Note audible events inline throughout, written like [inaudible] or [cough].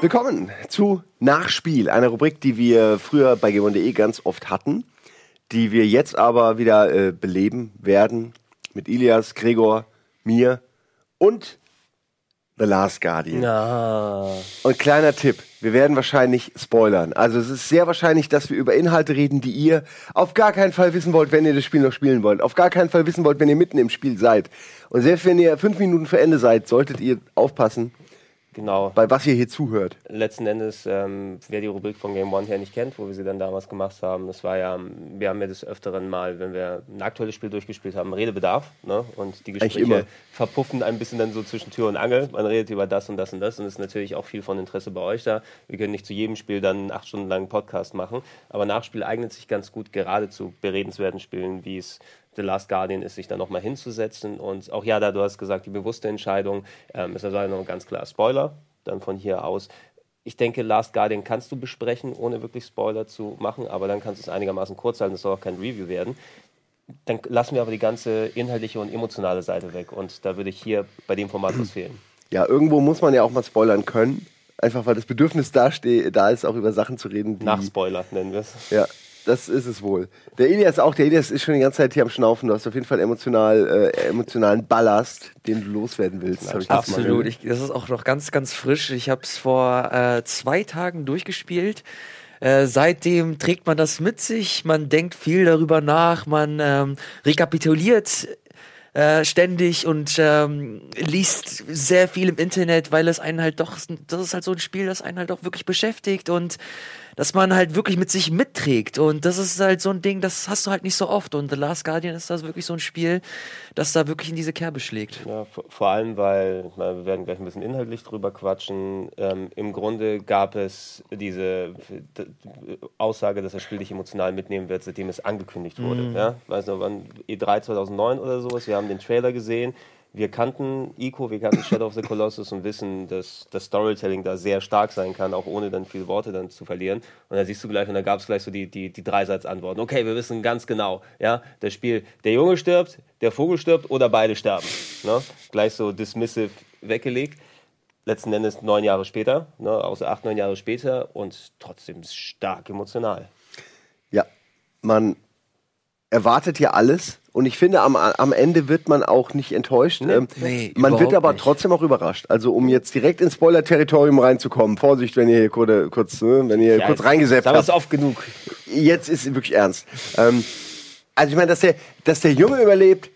Willkommen zu Nachspiel, einer Rubrik, die wir früher bei g1.de ganz oft hatten, die wir jetzt aber wieder äh, beleben werden mit Ilias, Gregor, mir und The Last Guardian. Na. Und kleiner Tipp, wir werden wahrscheinlich spoilern. Also es ist sehr wahrscheinlich, dass wir über Inhalte reden, die ihr auf gar keinen Fall wissen wollt, wenn ihr das Spiel noch spielen wollt. Auf gar keinen Fall wissen wollt, wenn ihr mitten im Spiel seid. Und selbst wenn ihr fünf Minuten vor Ende seid, solltet ihr aufpassen, Genau. bei was ihr hier zuhört. Letzten Endes, ähm, wer die Rubrik von Game One her nicht kennt, wo wir sie dann damals gemacht haben, das war ja, wir haben ja des Öfteren mal, wenn wir ein aktuelles Spiel durchgespielt haben, Redebedarf. Ne? Und die Gespräche verpuffen ein bisschen dann so zwischen Tür und Angel. Man redet über das und das und das und es ist natürlich auch viel von Interesse bei euch da. Wir können nicht zu jedem Spiel dann einen acht Stunden langen Podcast machen, aber Nachspiel eignet sich ganz gut gerade zu beredenswerten Spielen, wie es The Last Guardian ist, sich da nochmal hinzusetzen. Und auch ja, da du hast gesagt, die bewusste Entscheidung ähm, ist also noch ganz klar Spoiler, dann von hier aus. Ich denke, Last Guardian kannst du besprechen, ohne wirklich Spoiler zu machen, aber dann kannst du es einigermaßen kurz halten, es soll auch kein Review werden. Dann lassen wir aber die ganze inhaltliche und emotionale Seite weg. Und da würde ich hier bei dem Format was fehlen. Ja, irgendwo muss man ja auch mal spoilern können. Einfach weil das Bedürfnis da, da ist, auch über Sachen zu reden, die. Nach Spoiler nennen wir es. Ja, das ist es wohl. Der Elias auch. Der Elias ist schon die ganze Zeit hier am Schnaufen. Du hast auf jeden Fall emotional, äh, emotionalen Ballast, den du loswerden willst. ich das Absolut. Ich, das ist auch noch ganz, ganz frisch. Ich habe es vor äh, zwei Tagen durchgespielt. Äh, seitdem trägt man das mit sich, man denkt viel darüber nach, man ähm, rekapituliert äh, ständig und ähm, liest sehr viel im Internet, weil es einen halt doch, das ist halt so ein Spiel, das einen halt auch wirklich beschäftigt und dass man halt wirklich mit sich mitträgt. Und das ist halt so ein Ding, das hast du halt nicht so oft. Und The Last Guardian ist das wirklich so ein Spiel, das da wirklich in diese Kerbe schlägt. Ja, vor, allem, weil, ich meine, wir werden gleich ein bisschen inhaltlich drüber quatschen. Ähm, Im Grunde gab es diese Aussage, dass das Spiel dich emotional mitnehmen wird, seitdem es angekündigt wurde. Ja? Weiß noch, wann E3 2009 oder sowas. Wir haben den Trailer gesehen. Wir kannten Ico, wir kannten Shadow of the Colossus und wissen, dass das Storytelling da sehr stark sein kann, auch ohne dann viele Worte dann zu verlieren. Und da siehst du gleich, und da gab es gleich so die, die, die Dreisatzantworten. Okay, wir wissen ganz genau, ja, das Spiel, der Junge stirbt, der Vogel stirbt oder beide sterben. Ne? Gleich so dismissive weggelegt. Letzten Endes neun Jahre später, ne, außer acht, neun Jahre später und trotzdem stark emotional. Ja, man erwartet ja alles. Und ich finde, am, am Ende wird man auch nicht enttäuscht. ähm, Nee, man wird aber nicht. trotzdem auch überrascht. Also um jetzt direkt ins Spoiler-Territorium reinzukommen, Vorsicht, wenn ihr hier kurz, kurz, ne, wenn ihr kurz reingesäppt Sagen wir habt. es oft genug. jetzt ist es wirklich ernst. Ähm, also ich meine, dass der, dass der Junge überlebt,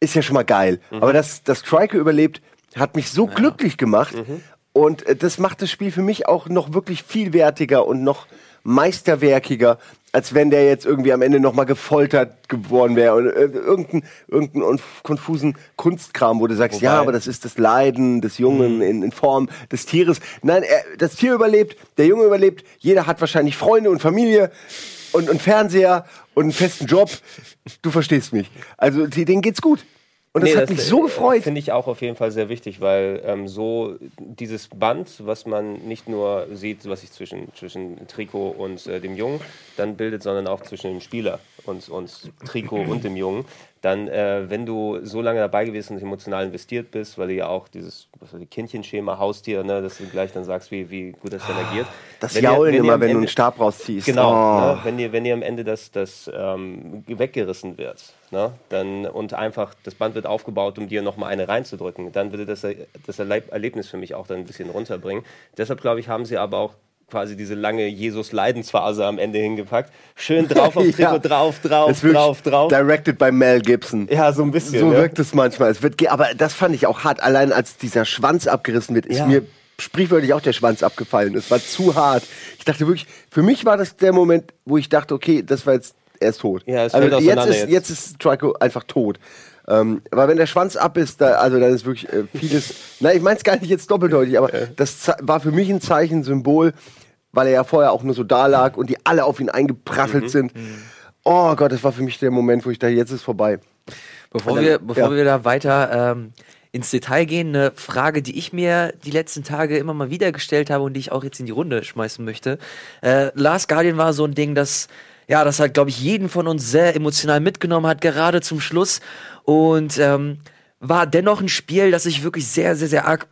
ist ja schon mal geil. Aber dass, dass Striker überlebt, hat mich so glücklich gemacht. Und äh, das macht das Spiel für mich auch noch wirklich viel wertiger und noch meisterwerkiger, als wenn der jetzt irgendwie am Ende noch mal gefoltert geworden wäre und äh, irgendeinen irgendein konfusen Kunstkram, wo du sagst, Wobei- ja, aber das ist das Leiden des Jungen in, in Form des Tieres. Nein, er, das Tier überlebt, der Junge überlebt, jeder hat wahrscheinlich Freunde und Familie und, und Fernseher und einen festen Job. Du verstehst mich. Also denen geht's gut. Und das Nee, hat mich so äh, gefreut. Finde ich auch auf jeden Fall sehr wichtig, weil ähm, so dieses Band, was man nicht nur sieht, was sich zwischen, zwischen Trikot und äh, dem Jungen dann bildet, sondern auch zwischen dem Spieler und, und Trikot und dem Jungen, dann, äh, wenn du so lange dabei gewesen und emotional investiert bist, weil du ja auch dieses Kindchenschema, Haustier, ne, dass du gleich dann sagst, wie, wie gut das reagiert. Das Wenn ihr- Jaulen wenn ihr immer, wenn du Ende- einen Stab rausziehst. Genau, Oh. ne, wenn, dir, wenn dir am Ende das, das ähm, weggerissen wird ne, dann, und einfach das Band wird aufgebaut, um dir nochmal eine reinzudrücken, dann würde das, das Erleb- Erlebnis für mich auch dann ein bisschen runterbringen. Deshalb glaube ich, haben sie aber auch quasi diese lange Jesus-Leidensphase am Ende hingepackt. Schön drauf [laughs] auf Trikot, Ja. drauf, drauf, drauf, drauf. Directed by Mel Gibson. Ja, so ein bisschen. So ne? wirkt es manchmal. Es wird aber das fand ich auch hart. Allein als dieser Schwanz abgerissen wird, ist Ja. mir sprichwörtlich auch der Schwanz abgefallen. Es war zu hart. Ich dachte wirklich, für mich war das der Moment, wo ich dachte, okay, das war jetzt, er ist tot. Ja, es also jetzt ist, jetzt. jetzt ist Trico einfach tot. Ähm, aber wenn der Schwanz ab ist, da, also dann ist wirklich äh, vieles. [laughs] Nein, ich meine es gar nicht jetzt doppeldeutig, aber das war für mich ein Zeichen, Symbol, weil er ja vorher auch nur so da lag und die alle auf ihn Mhm. eingeprasselt sind. Oh Gott, das war für mich der Moment, wo ich dachte, jetzt ist vorbei. Bevor, dann- wir, bevor ja. wir da weiter ähm, ins Detail gehen, eine Frage, die ich mir die letzten Tage immer mal wieder gestellt habe und die ich auch jetzt in die Runde schmeißen möchte. Äh, Last Guardian war so ein Ding, das ja, das hat, glaube ich, jeden von uns sehr emotional mitgenommen hat, gerade zum Schluss. Und ähm, war dennoch ein Spiel, das ich wirklich sehr, sehr, sehr arg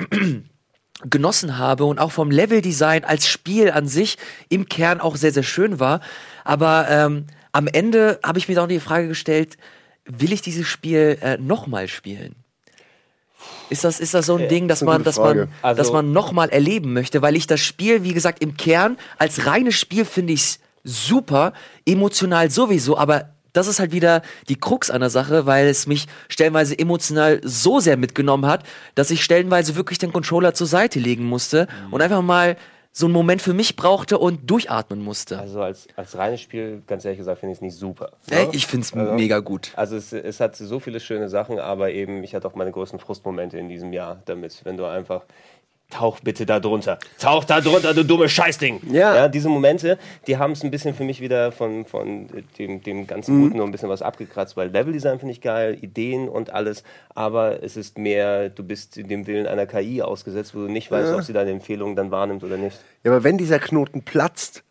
genossen habe und auch vom Leveldesign als Spiel an sich im Kern auch sehr, sehr schön war. Aber ähm, am Ende habe ich mir dann die Frage gestellt, will ich dieses Spiel äh, nochmal spielen? Ist das, ist das so ein Ding, dass man, dass man. Also- dass man nochmal erleben möchte? Weil ich das Spiel, wie gesagt, im Kern als reines Spiel finde ich super, emotional sowieso, aber das ist halt wieder die Krux an der Sache, weil es mich stellenweise emotional so sehr mitgenommen hat, dass ich stellenweise wirklich den Controller zur Seite legen musste Mhm. und einfach mal so einen Moment für mich brauchte und durchatmen musste. Also als, als reines Spiel, ganz ehrlich gesagt, finde ich es nicht super. Ne? ich find's Also- mega gut. Also es, es hat so viele schöne Sachen, aber eben, ich hatte auch meine größten Frustmomente in diesem Jahr damit, wenn du einfach Tauch bitte da drunter. Tauch da drunter, du dumme Scheißding. Ja. diese Momente, die haben es ein bisschen für mich wieder von, von dem, dem ganzen Mhm. Guten noch ein bisschen was abgekratzt, weil Leveldesign finde ich geil, Ideen und alles, aber es ist mehr, du bist dem Willen einer KI ausgesetzt, wo du nicht weißt, ob sie deine Empfehlungen dann wahrnimmt oder nicht. Ja, aber wenn dieser Knoten platzt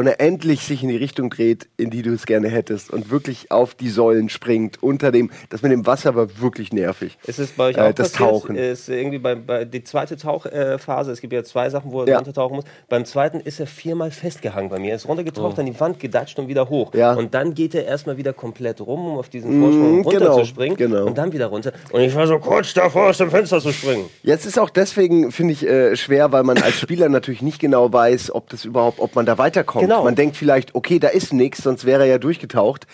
und er endlich sich in die Richtung dreht, in die du es gerne hättest und wirklich auf die Säulen springt, unter dem, das mit dem Wasser war wirklich nervig. Ist es bei euch Äh, auch das passiert? Tauchen. Ist irgendwie bei, bei die zweite Tauchphase, es gibt ja zwei Sachen, wo er Ja. runtertauchen muss. Beim zweiten ist er viermal festgehangen bei mir. Er ist runtergetaucht, an die Wand gedatscht und wieder hoch. Oh. Ja. Und dann geht er erstmal wieder komplett rum, um auf diesen Vorsprung Mm, genau, runterzuspringen. genau. Und dann wieder runter. Und ich war so kurz davor, aus dem Fenster zu springen. Jetzt ist auch deswegen, finde ich, äh, schwer, weil man als Spieler [laughs] natürlich nicht genau weiß, ob das überhaupt, ob man da weiterkommt. Genau. Man denkt vielleicht, okay, da ist nichts, sonst wäre er ja durchgetaucht.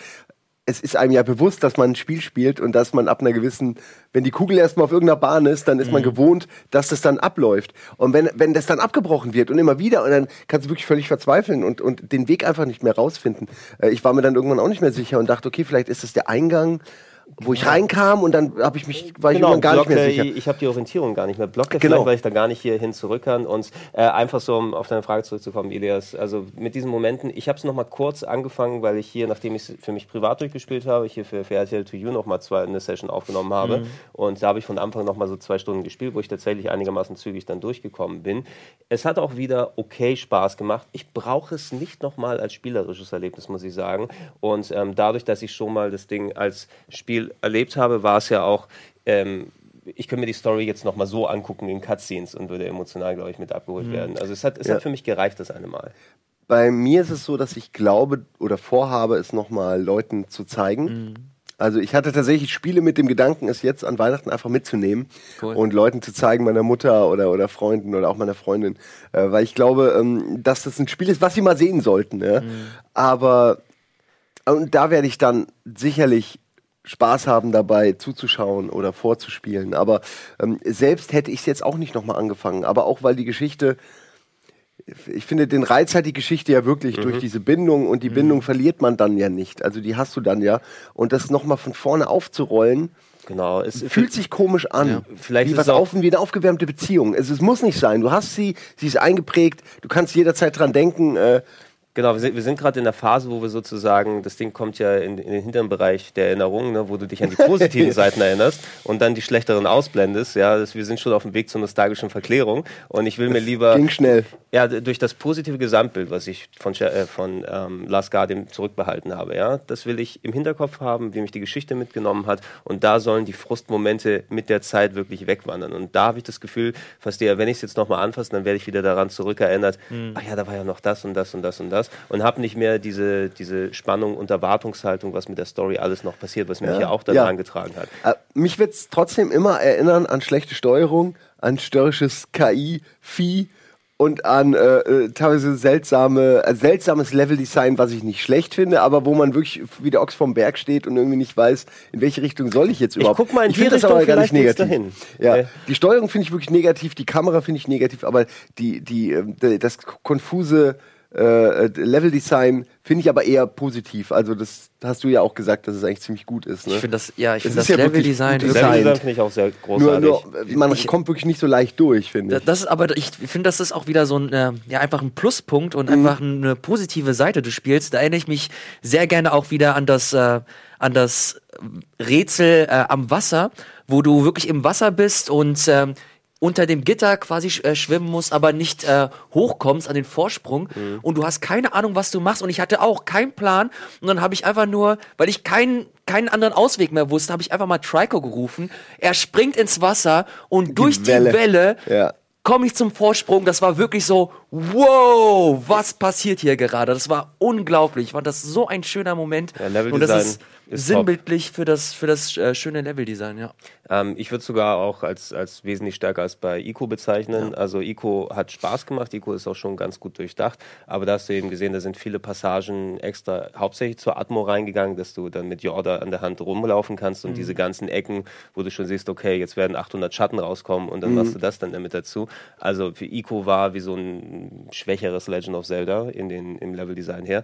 Es ist einem ja bewusst, dass man ein Spiel spielt und dass man ab einer gewissen, wenn die Kugel erstmal auf irgendeiner Bahn ist, dann ist man gewohnt, dass das dann abläuft. Und wenn, wenn das dann abgebrochen wird und immer wieder, und dann kannst du wirklich völlig verzweifeln und, und den Weg einfach nicht mehr rausfinden. Äh, ich war mir dann irgendwann auch nicht mehr sicher und dachte, okay, vielleicht ist das der Eingang, wo ich reinkam und dann habe ich mich, war ich irgendwann gar nicht mehr blocke- sicher. Genau, Ich habe die Orientierung gar nicht mehr. Blockt Genau. weil ich da gar nicht hier hin zurück kann. Und äh, einfach so, um auf deine Frage zurückzukommen, Elias, also mit diesen Momenten, ich habe es nochmal kurz angefangen, weil ich hier, nachdem ich es für mich privat durchgespielt habe, ich hier für, für RTL 2 U nochmal zwei eine Session aufgenommen habe. Und da habe ich von Anfang nochmal so zwei Stunden gespielt, wo ich tatsächlich einigermaßen zügig dann durchgekommen bin. Es hat auch wieder okay Spaß gemacht. Ich brauche es nicht nochmal als spielerisches Erlebnis, muss ich sagen. Und ähm, dadurch, dass ich schon mal das Ding als Spiel erlebt habe, war es ja auch ähm, ich könnte mir die Story jetzt noch mal so angucken in Cutscenes und würde emotional, glaube ich, mit abgeholt werden. Also es hat, es Ja. hat für mich gereicht, das eine Mal. Bei mir ist es so, dass ich glaube oder vorhabe, es nochmal Leuten zu zeigen. Also ich hatte tatsächlich Spiele mit dem Gedanken, es jetzt an Weihnachten einfach mitzunehmen Cool. und Leuten zu zeigen, meiner Mutter oder, oder Freunden oder auch meiner Freundin. Äh, weil ich glaube, ähm, dass das ein Spiel ist, was sie mal sehen sollten. Ja? Aber und da werde ich dann sicherlich Spaß haben dabei zuzuschauen oder vorzuspielen. Aber ähm, selbst hätte ich es jetzt auch nicht nochmal angefangen. Aber auch weil die Geschichte, ich finde, den Reiz hat die Geschichte ja wirklich durch diese Bindung und die Bindung verliert man dann ja nicht. Also die hast du dann ja. Und das nochmal von vorne aufzurollen, Genau. Es fühlt sich komisch an. Ja. Vielleicht wie ist was auf, wie eine aufgewärmte Beziehung. Es, es muss nicht sein. Du hast sie, sie ist eingeprägt, du kannst jederzeit dran denken. Äh, Genau, wir sind, wir sind gerade in der Phase, wo wir sozusagen, das Ding kommt ja in, in den hinteren Bereich der Erinnerung, ne, wo du dich an die positiven [laughs] Seiten erinnerst und dann die schlechteren ausblendest. Ja, das, wir sind schon auf dem Weg zur nostalgischen Verklärung und ich will mir lieber ging schnell. ja, durch das positive Gesamtbild, was ich von, äh, von ähm, Last Guardian zurückbehalten habe, ja, das will ich im Hinterkopf haben, wie mich die Geschichte mitgenommen hat. Und da sollen die Frustmomente mit der Zeit wirklich wegwandern. Und da habe ich das Gefühl, fast eher, wenn ich es jetzt nochmal anfasse, dann werde ich wieder daran zurückerinnert, ach ja, da war ja noch das und das und das und das. Und habe nicht mehr diese, diese Spannung und Erwartungshaltung, was mit der Story alles noch passiert, was mich Ja. ja auch da Ja. getragen hat. Äh, mich wird es trotzdem immer erinnern an schlechte Steuerung, an störrisches KI-Vieh und an äh, äh, teilweise seltsame, äh, seltsames Leveldesign, was ich nicht schlecht finde, aber wo man wirklich wie der Ochs vom Berg steht und irgendwie nicht weiß, in welche Richtung soll ich jetzt überhaupt. guck mal in die find das Richtung, aber gar nicht negativ. dahin. Ja, Äh. die Steuerung finde ich wirklich negativ, die Kamera finde ich negativ, aber die, die, d- das konfuse äh, Leveldesign finde ich aber eher positiv. Also das hast du ja auch gesagt, dass es eigentlich ziemlich gut ist. Ne? Ich finde das, ja, ich finde ist das ja Leveldesign gut wirklich. designt. Leveldesign finde ich auch sehr Nur, großartig. nur äh, man Ich- kommt wirklich nicht so leicht durch, finde ich. Das ist aber, ich finde, das ist auch wieder so ein, äh, ja, einfach ein Pluspunkt und Mhm. einfach eine positive Seite des Spiels. Da erinnere ich mich sehr gerne auch wieder an das, äh, an das Rätsel äh, am Wasser, wo du wirklich im Wasser bist und ähm, unter dem Gitter quasi äh, schwimmen musst, aber nicht äh, hochkommst an den Vorsprung und du hast keine Ahnung, was du machst und ich hatte auch keinen Plan und dann habe ich einfach nur, weil ich keinen keinen anderen Ausweg mehr wusste, habe ich einfach mal Trico gerufen. Er springt ins Wasser und durch die Welle. Welle Ja. komme ich zum Vorsprung. Das war wirklich so, wow, was passiert hier gerade? Das war unglaublich. War das so ein schöner Moment. Ja, Und das ist, ist sinnbildlich für das, für das äh, schöne Leveldesign, ja. Ähm, ich würde sogar auch als, als wesentlich stärker als bei Ico bezeichnen. Also Ico hat Spaß gemacht, Ico ist auch schon ganz gut durchdacht, aber da hast du eben gesehen, da sind viele Passagen extra hauptsächlich zur Atmo reingegangen, dass du dann mit Jorda an der Hand rumlaufen kannst und diese ganzen Ecken, wo du schon siehst, okay, jetzt werden 800 Schatten rauskommen und dann machst du das dann damit dazu. Also für Ico war wie so ein schwächeres Legend of Zelda in den, im Leveldesign her.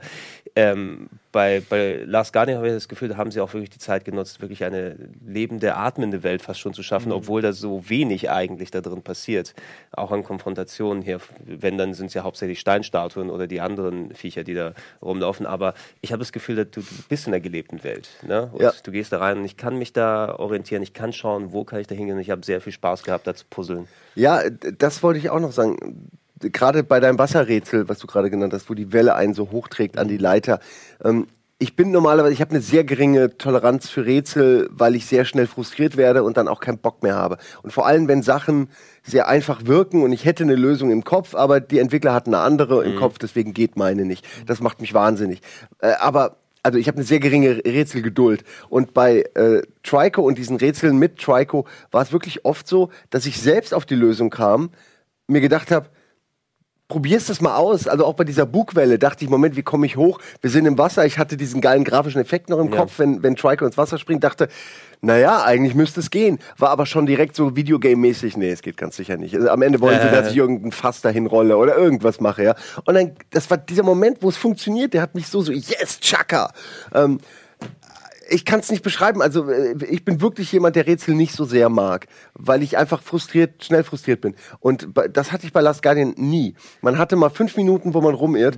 Ähm, bei, bei Last Guardian habe ich das Gefühl, da haben sie auch wirklich die Zeit genutzt, wirklich eine lebende, atmende Welt fast schon zu schaffen, obwohl da so wenig eigentlich da drin passiert. Auch an Konfrontationen hier, wenn, dann sind es ja hauptsächlich Steinstatuen oder die anderen Viecher, die da rumlaufen. Aber ich habe das Gefühl, dass du, du bist in der gelebten Welt. Ne? Und Ja. du gehst da rein und ich kann mich da orientieren, ich kann schauen, wo kann ich da hingehen. Ich habe sehr viel Spaß gehabt, da zu puzzeln. Ja, das wollte ich auch noch sagen. Gerade bei deinem Wasserrätsel, was du gerade genannt hast, wo die Welle einen so hochträgt an die Leiter. Ähm, ich bin normalerweise, ich habe eine sehr geringe Toleranz für Rätsel, weil ich sehr schnell frustriert werde und dann auch keinen Bock mehr habe. Und vor allem, wenn Sachen sehr einfach wirken und ich hätte eine Lösung im Kopf, aber die Entwickler hatten eine andere im Kopf, deswegen geht meine nicht. Das macht mich wahnsinnig. Äh, aber also ich habe eine sehr geringe Rätselgeduld. Und bei äh, Trico und diesen Rätseln mit Trico war es wirklich oft so, dass ich selbst auf die Lösung kam, mir gedacht habe, probierst das mal aus. Also auch bei dieser Bugwelle dachte ich, Moment, wie komme ich hoch? Wir sind im Wasser. Ich hatte diesen geilen grafischen Effekt noch im Ja. Kopf, wenn, wenn Trico ins Wasser springt, dachte, naja, eigentlich müsste es gehen. War aber schon direkt so Videogame-mäßig, nee, es geht ganz sicher nicht. Also am Ende wollen sie, Äh. dass ich irgendein Fass dahin rolle oder irgendwas mache, ja. Und dann, das war dieser Moment, wo es funktioniert, der hat mich so, so, yes, Chaka! Ähm, ich kann es nicht beschreiben. Also äh, ich bin wirklich jemand, der Rätsel nicht so sehr mag, weil ich einfach frustriert, schnell frustriert bin. Und das hatte ich bei Last Guardian nie. Man hatte mal fünf Minuten, wo man rumirrt.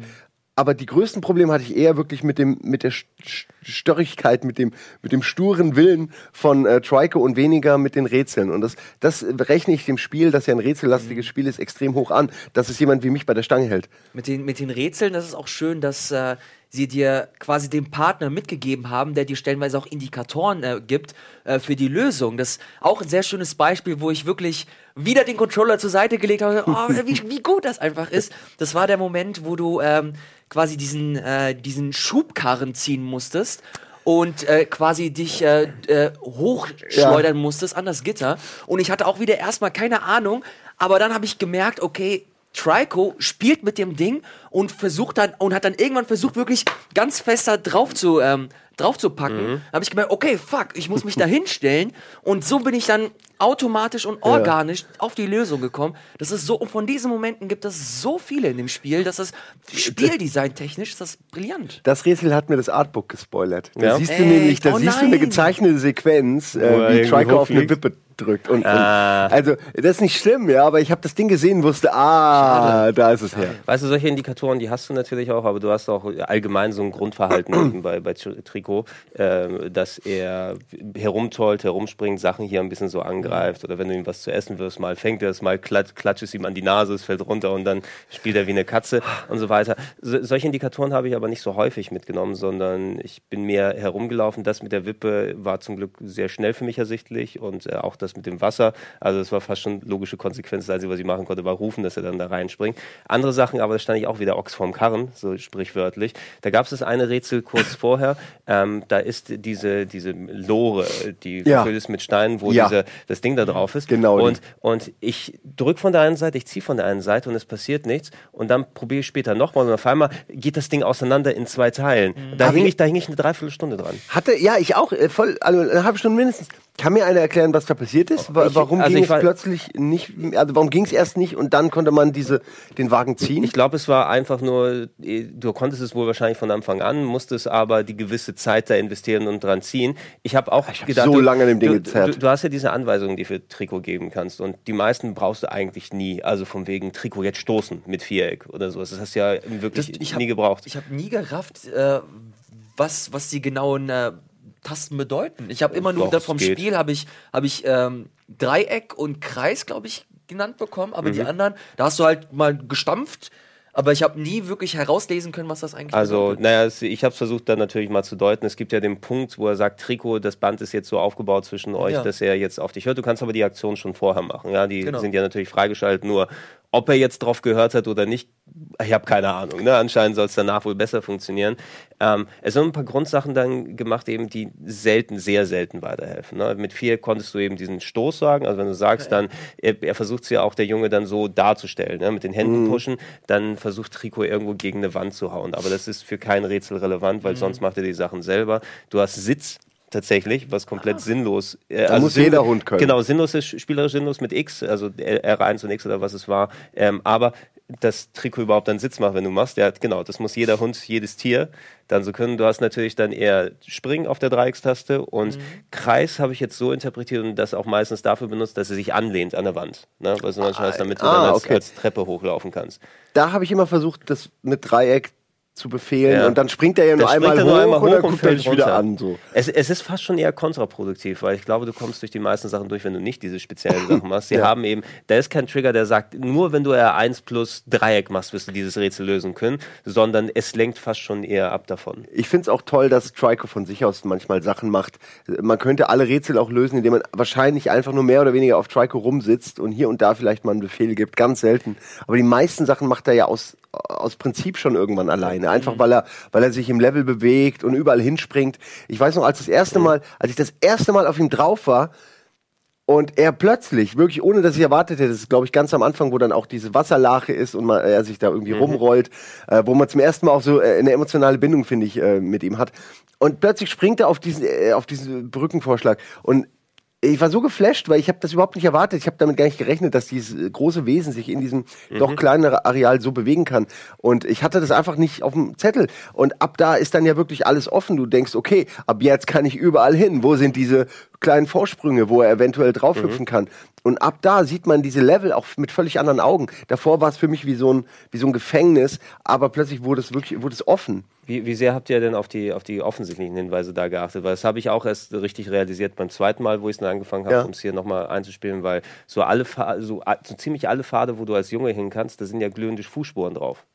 Aber die größten Probleme hatte ich eher wirklich mit dem, mit der St- St- Störrigkeit, mit dem, mit dem sturen Willen von äh, Trico und weniger mit den Rätseln. Und das, das rechne ich dem Spiel, das ja ein rätsellastiges Spiel ist, extrem hoch an, dass es jemand wie mich bei der Stange hält. Mit den, mit den Rätseln, das ist auch schön, dass äh, sie dir quasi den Partner mitgegeben haben, der dir stellenweise auch Indikatoren äh, gibt äh, für die Lösung. Das ist auch ein sehr schönes Beispiel, wo ich wirklich wieder den Controller zur Seite gelegt habe. Oh, [laughs] wie, wie gut das einfach ist. Das war der Moment, wo du ähm, quasi diesen, äh, diesen Schubkarren ziehen musstest. Und äh, quasi dich äh, äh, hochschleudern musstest an das Gitter. Und ich hatte auch wieder erstmal keine Ahnung, aber dann habe ich gemerkt, okay, Trico spielt mit dem Ding und versucht dann und hat dann irgendwann versucht wirklich ganz fest da drauf zu ähm, drauf zu packen. Mhm. Habe ich gemerkt, okay, fuck, ich muss mich da hinstellen und so bin ich dann automatisch und organisch auf die Lösung gekommen. Das ist so und von diesen Momenten gibt es so viele in dem Spiel, dass das Spieldesign technisch ist das brillant. Das Rätsel hat mir das Artbook gespoilert. Da Ja? siehst du Echt? nämlich, da Oh siehst du eine nein. gezeichnete Sequenz, äh, wie Trico auf eine. Wippe drückt. Und, Ah. und, also, das ist nicht schlimm, ja, aber ich habe das Ding gesehen und wusste, ah, da ist es her. Weißt du, solche Indikatoren, die hast du natürlich auch, aber du hast auch allgemein so ein Grundverhalten [clears throat] bei, bei Tri- Trikot, äh, dass er herumtollt, herumspringt, Sachen hier ein bisschen so angreift oder wenn du ihm was zu essen wirst, mal fängt er es, mal klatsch, klatscht es ihm an die Nase, es fällt runter und dann spielt er wie eine Katze und so weiter. So, solche Indikatoren habe ich aber nicht so häufig mitgenommen, sondern ich bin mehr herumgelaufen. Das mit der Wippe war zum Glück sehr schnell für mich ersichtlich und äh, auch das mit dem Wasser. Also es war fast schon logische Konsequenz. Das Einzige, was ich machen konnte, war rufen, dass er dann da reinspringt. Andere Sachen, aber da stand ich auch wieder Ochs vorm Karren, so sprichwörtlich. Da gab es das eine Rätsel kurz [laughs] vorher. Ähm, da ist diese, diese Lore, die Ja. gefüllt ist mit Steinen, wo Ja. diese, das Ding da drauf ist. Genau. Und, und ich drücke von der einen Seite, ich ziehe von der einen Seite und es passiert nichts. Und dann probiere ich später nochmal und auf einmal geht das Ding auseinander in zwei Teilen. Da, hing ich, da hing ich eine Dreiviertelstunde dran. Hatte, ja, ich auch, äh, voll, also eine halbe Stunde mindestens. Kann mir einer erklären, was da passiert ist? Ich- warum also ging ich es plötzlich nicht, also warum ging es erst nicht und dann konnte man diese, den Wagen ziehen? Ich glaube, es war einfach nur, eh, du konntest es wohl wahrscheinlich von Anfang an, musstest aber die gewisse Zeit da investieren und dran ziehen. Ich habe auch hab gedacht, so du, lange an dem Ding du, gezerrt. du, du hast ja diese Anweisungen, die für Trikot geben kannst und die meisten brauchst du eigentlich nie. Also von wegen Trikot jetzt stoßen mit Viereck oder so. Das hast du ja wirklich Das- ich nie hab- gebraucht. Ich habe nie gerafft, äh, was, was die genauen äh, Tasten bedeuten. Ich habe immer nur Doch, vom. Spiel habe ich, hab ich ähm, Dreieck und Kreis, glaube ich, genannt bekommen, aber die Mhm. anderen, da hast du halt mal gestampft aber ich habe nie wirklich herauslesen können, was das eigentlich Also, bedeutet. naja, ich habe es versucht dann natürlich mal zu deuten. Es gibt ja den Punkt, wo er sagt, Trikot, das Band ist jetzt so aufgebaut zwischen euch, Ja. dass er jetzt auf dich hört. Du kannst aber die Aktion schon vorher machen. Ja, die Genau. sind ja natürlich freigeschaltet. Nur, ob er jetzt drauf gehört hat oder nicht, ich habe keine Ahnung. Ne? Anscheinend soll es danach wohl besser funktionieren. Ähm, es sind ein paar Grundsachen dann gemacht, eben die selten, sehr selten weiterhelfen. Ne? Mit vier konntest du eben diesen Stoß sagen. Also wenn du sagst, dann er, er versucht es ja auch der Junge dann so darzustellen, ne? mit den Händen pushen, dann versucht Trikot irgendwo gegen eine Wand zu hauen. Aber das ist für kein Rätsel relevant, weil sonst macht er die Sachen selber. Du hast Sitz tatsächlich, was komplett sinnlos. Äh, muss sinn- jeder Hund können. Genau, sinnlos ist spielerisch sinnlos mit X, also R1 und X oder was es war. Ähm, aber das Trikot überhaupt dann Sitz macht, wenn du machst, ja, genau, das muss jeder Hund, jedes Tier dann so können. Du hast natürlich dann eher Springen auf der Dreieckstaste und Kreis habe ich jetzt so interpretiert und das auch meistens dafür benutzt, dass er sich anlehnt an der Wand. Ne? Was du manchmal hast, damit du Ah, dann als, okay. als Treppe hochlaufen kannst. Da habe ich immer versucht, das mit Dreieck zu befehlen Ja. und dann springt er ja nur Dann einmal, er nur einmal und dann hoch und guckt er dich wieder an. So. Es, es ist fast schon eher kontraproduktiv, weil ich glaube, du kommst durch die meisten Sachen durch, wenn du nicht diese speziellen [laughs] Sachen machst. Sie Ja. haben eben, da ist kein Trigger, der sagt, nur wenn du R1 plus Dreieck machst, wirst du dieses Rätsel lösen können, sondern es lenkt fast schon eher ab davon. Ich finde es auch toll, dass Trico von sich aus manchmal Sachen macht. Man könnte alle Rätsel auch lösen, indem man wahrscheinlich einfach nur mehr oder weniger auf Trico rumsitzt und hier und da vielleicht mal einen Befehl gibt. Ganz selten. Aber die meisten Sachen macht er ja aus, aus Prinzip schon irgendwann alleine. Einfach weil er, weil er sich im Level bewegt und überall hinspringt. Ich weiß noch, als das erste Mal, als ich das erste Mal auf ihm drauf war, und er plötzlich, wirklich ohne dass ich erwartet hätte, das ist glaube ich ganz am Anfang, wo dann auch diese Wasserlache ist und man, er sich da irgendwie rumrollt, äh, wo man zum ersten Mal auch so äh, eine emotionale Bindung, finde ich, äh, mit ihm hat. Und plötzlich springt er auf diesen, äh, auf diesen Brückenvorschlag. Und ich war so geflasht, weil ich habe das überhaupt nicht erwartet. Ich habe damit gar nicht gerechnet, dass dieses äh, große Wesen sich in diesem doch kleinen Areal so bewegen kann. Und ich hatte das einfach nicht auf dem Zettel. Und ab da ist dann ja wirklich alles offen. Du denkst, okay, ab jetzt kann ich überall hin. Wo sind diese kleinen Vorsprünge, wo er eventuell draufhüpfen kann? Und ab da sieht man diese Level auch mit völlig anderen Augen. Davor war es für mich wie so ein, wie so ein Gefängnis, aber plötzlich wurde es wirklich, wurde es offen. Wie, wie sehr habt ihr denn auf die, auf die offensichtlichen Hinweise da geachtet? Weil das habe ich auch erst richtig realisiert beim zweiten Mal, wo ich es dann angefangen habe, Ja. um es hier nochmal einzuspielen, weil so alle so, so ziemlich alle Pfade, wo du als Junge hin kannst, da sind ja glühende Fußspuren drauf.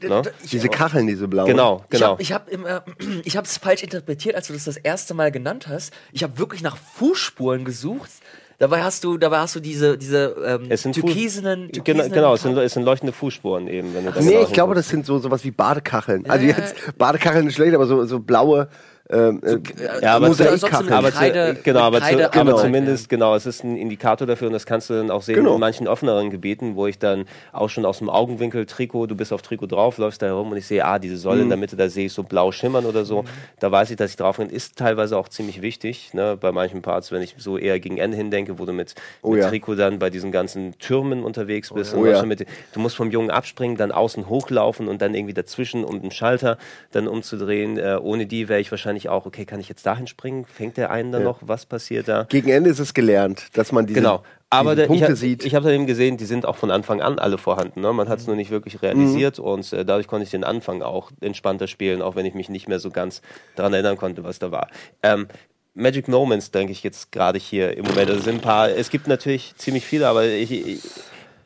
Ne? Diese Kacheln, diese blauen. Genau, Ich genau. habe ich hab [clears throat] ich hab's falsch interpretiert, als du das das erste Mal genannt hast. Ich habe wirklich nach Fußspuren gesucht. Dabei hast du, dabei hast du diese, diese ähm, Es sind Fu- türkisenen, Genau, türkisenen genau es, sind, es sind leuchtende Fußspuren eben. Wenn du da Nee, ich glaube, das sind so sowas wie Badekacheln. Also Ja. jetzt Badekacheln ist schlecht, aber so, so blaue ähm, äh, Ja, aber Mosaikkacheln. aber, Kreide- genau, aber, zu, aber Genau. zumindest, genau, es ist ein Indikator dafür und das kannst du dann auch sehen Genau. in manchen offeneren Gebieten, wo ich dann auch schon aus dem Augenwinkel Trikot, du bist auf Trikot drauf, läufst da herum und ich sehe, ah, diese Säule Mhm. in der Mitte, da sehe ich so blau schimmern oder so. Da weiß ich, dass ich drauf bin. Ist teilweise auch ziemlich wichtig, ne, bei manchen Parts, wenn ich so eher gegen Ende hin denke, wo du mit, Oh mit ja. Trikot dann bei diesen ganzen Türmen unterwegs bist. Oh und ja. mit, du musst vom Jungen abspringen, dann außen hochlaufen und dann irgendwie dazwischen, um den Schalter dann umzudrehen. Äh, ohne die wäre ich wahrscheinlich auch, okay, kann ich jetzt dahin springen? Fängt der einen dann Ja. noch? Was passiert da? Gegen Ende ist es gelernt, dass man diese, Genau. Aber der, ich Punkte habe sieht. ich hab dann eben gesehen, die sind auch von Anfang an alle vorhanden. Ne? Man hat es nur nicht wirklich realisiert und äh, dadurch konnte ich den Anfang auch entspannter spielen, auch wenn ich mich nicht mehr so ganz daran erinnern konnte, was da war. Ähm, Magic Moments, denke ich jetzt gerade hier im Moment. Also sind ein paar, es gibt natürlich ziemlich viele, aber ich, ich,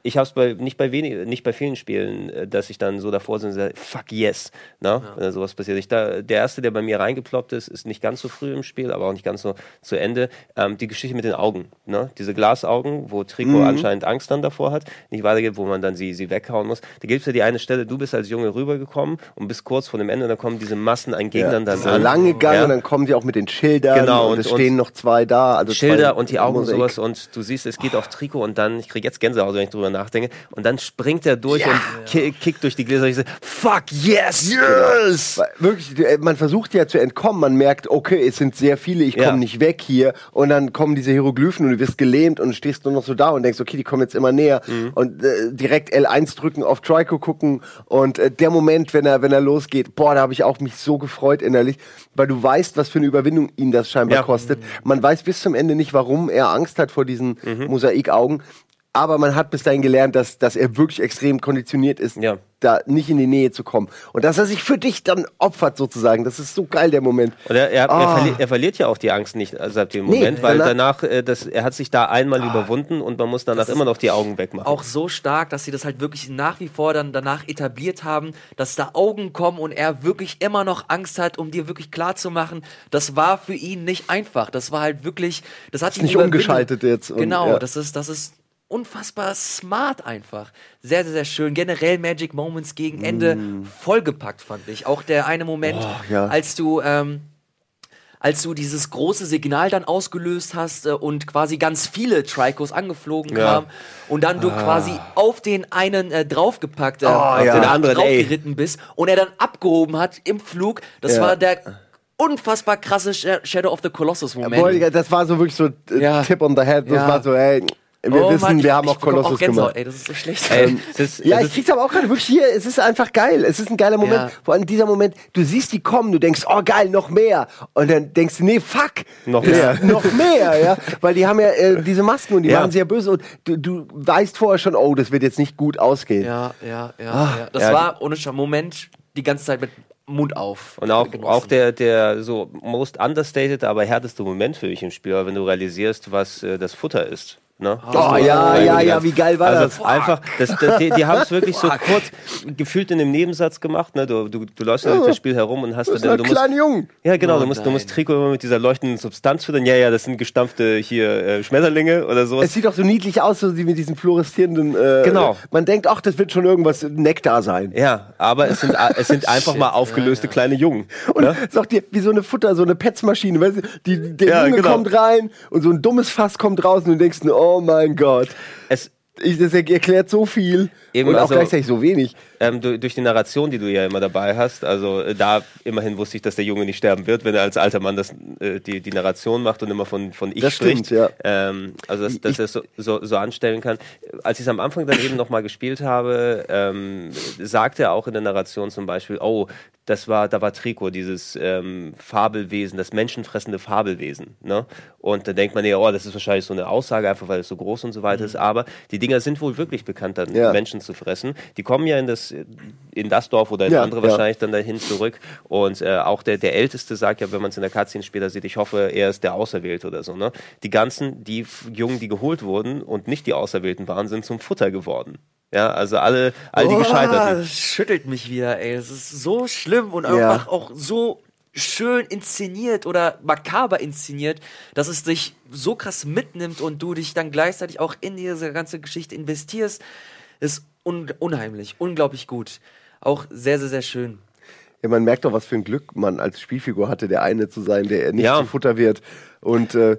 ich habe es bei, nicht, bei wenig, nicht bei vielen Spielen, äh, dass ich dann so davor sitze und sage, fuck yes, ne? wenn da sowas passiert. Ich, da, der erste, der bei mir reingeploppt ist, ist nicht ganz so früh im Spiel, aber auch nicht ganz so zu Ende. Ähm, die Geschichte mit den Augen, ne? diese Glasaugen, wo Trikot anscheinend Angst dann davor hat, nicht weitergeht, wo man dann sie, sie weghauen muss. Da gibt es ja die eine Stelle, du bist als Junge rübergekommen und bist kurz vor dem Ende und dann kommen diese Massen an ja, Gegnern dann dieser an. lange Gang Ja? und dann kommen die auch mit den Schildern Genau, und, es stehen noch zwei da. Also Schilder und die Augen und sowas und du siehst, es geht auf Trikot und dann, ich kriege jetzt Gänsehaut, wenn ich drüber nachdenke, und dann springt er durch und ki kickt durch die Gläser und ich so, fuck yes, yes! Weil Wirklich, äh, man versucht ja zu entkommen, man merkt, okay, es sind sehr viele, ich komme Ja. nicht weg hier und dann kommen diese Hieroglyphen und du wirst gelähmt und stehst nur noch so da und denkst, okay, die kommen jetzt immer näher Mhm. und äh, direkt L1 drücken, auf Trico gucken und äh, der Moment, wenn er wenn er losgeht, boah, da habe ich auch mich so gefreut innerlich, weil du weißt, was für eine Überwindung ihn das scheinbar Ja. kostet. Man weiß bis zum Ende nicht, warum er Angst hat vor diesen Mhm. Mosaikaugen. Aber man hat bis dahin gelernt, dass, dass er wirklich extrem konditioniert ist, Ja. da nicht in die Nähe zu kommen. Und dass er sich für dich dann opfert, sozusagen. Das ist so geil, der Moment. Und er, er, Ah. er, verli er verliert ja auch die Angst nicht äh, seit dem Nee, Moment, weil danach- danach, äh, das, er hat sich da einmal überwunden und man muss danach immer noch die Augen wegmachen. auch so stark, dass sie das halt wirklich nach wie vor dann danach etabliert haben, dass da Augen kommen und er wirklich immer noch Angst hat, um dir wirklich klar zu machen, das war für ihn nicht einfach. Das war halt wirklich, das hat ihn nicht umgeschaltet jetzt und, genau, ja. das ist, das ist unfassbar smart einfach. Sehr, sehr, sehr schön. Generell Magic Moments gegen Ende vollgepackt, fand ich. Auch der eine Moment, Mm. Oh, ja. als du, ähm, als du dieses große Signal dann ausgelöst hast äh, und quasi ganz viele Tricos angeflogen Ja. kamen und dann du quasi auf den einen äh, draufgepackt, äh, auf Ah. ja. den anderen, ey. draufgeritten bist und er dann abgehoben hat im Flug. Das Ja. war der unfassbar krasse Sh Shadow of the Colossus Moment. Das war so wirklich so äh, Ja. Tipp on the head. Das war so, ey, wir Oh wissen, Mann, wir haben auch Kolossus Gänsehaut, gemacht. Ey, das ist so schlecht. Es ist, Ja, ich krieg's aber auch gerade wirklich hier. Es ist einfach geil. Es ist ein geiler Moment. Ja. Vor allem dieser Moment, du siehst die kommen, du denkst, oh geil, noch mehr. Und dann denkst du, nee, fuck. Noch mehr. noch mehr, ja. Weil die haben ja äh, diese Masken und die Ja. waren sehr böse. Und du, du weißt vorher schon, oh, das wird jetzt nicht gut ausgehen. Ja, ja, ja. Ah, ja. Das ja. war ohne Sch- Moment die ganze Zeit mit Mund auf. und auch, genossen. auch der, der so most understated, aber härteste Moment für dich im Spiel, wenn du realisierst, was äh, das Futter ist. Ne? Oh, ja, ja, ja, wie geil war also das? Einfach, das, das, die, die haben es wirklich so kurz gefühlt in einem Nebensatz gemacht. Ne? Du, du, du läufst ja durch das Spiel herum und hast Das dann, du musst, Junge. Ja, genau, Oh du musst, du musst. Trikot immer mit dieser leuchtenden Substanz füttern. Ja, ja, das sind gestampfte hier äh, Schmetterlinge oder sowas. Es sieht doch so niedlich aus, so wie mit diesen fluoreszierenden. Äh, Genau. Man denkt, ach, das wird schon irgendwas Nektar sein. Ja, aber es sind, es sind [laughs] einfach mal aufgelöste kleine Jungen. Und ne? sagt dir, wie so eine Futter, so eine Petzmaschine, weißt du, die, der Ja, Junge genau. kommt rein und so ein dummes Fass kommt raus und du denkst, nur, oh mein Gott. Es, Ich, das erklärt so viel Eben, und auch also- gleichzeitig so wenig. Ähm, du, durch die Narration, die du ja immer dabei hast, also äh, da immerhin wusste ich, dass der Junge nicht sterben wird, wenn er als alter Mann das, äh, die, die Narration macht und immer von, von ich Das spricht. stimmt, ja. ähm, also dass, dass er es so, so, so anstellen kann. Als ich es am Anfang dann eben nochmal gespielt habe, ähm, sagte er auch in der Narration zum Beispiel, oh, das war, da war Trico, dieses ähm, Fabelwesen, das menschenfressende Fabelwesen. Ne? Und dann denkt man ja, oh, das ist wahrscheinlich so eine Aussage, einfach weil es so groß und so weiter ist. Aber die Dinger sind wohl wirklich bekannt, dann Ja. Menschen zu fressen. Die kommen ja in das, in das Dorf oder in Ja, andere ja. wahrscheinlich dann dahin zurück. Und äh, auch der, der Älteste sagt ja, wenn man es in der Cutscene später sieht, ich hoffe, er ist der Auserwählte oder so. Ne? Die ganzen, die Jungen, die geholt wurden und nicht die Auserwählten waren, sind zum Futter geworden. Ja, also alle, all die Oh, Gescheiterten. Das schüttelt mich wieder, ey. Das ist so schlimm und Ja. einfach auch so schön inszeniert oder makaber inszeniert, dass es dich so krass mitnimmt und du dich dann gleichzeitig auch in diese ganze Geschichte investierst, ist un unheimlich, unglaublich gut. Auch sehr, sehr, sehr schön. Ja, man merkt doch, was für ein Glück man als Spielfigur hatte, der eine zu sein, der nicht Ja. zu Futter wird. Und äh,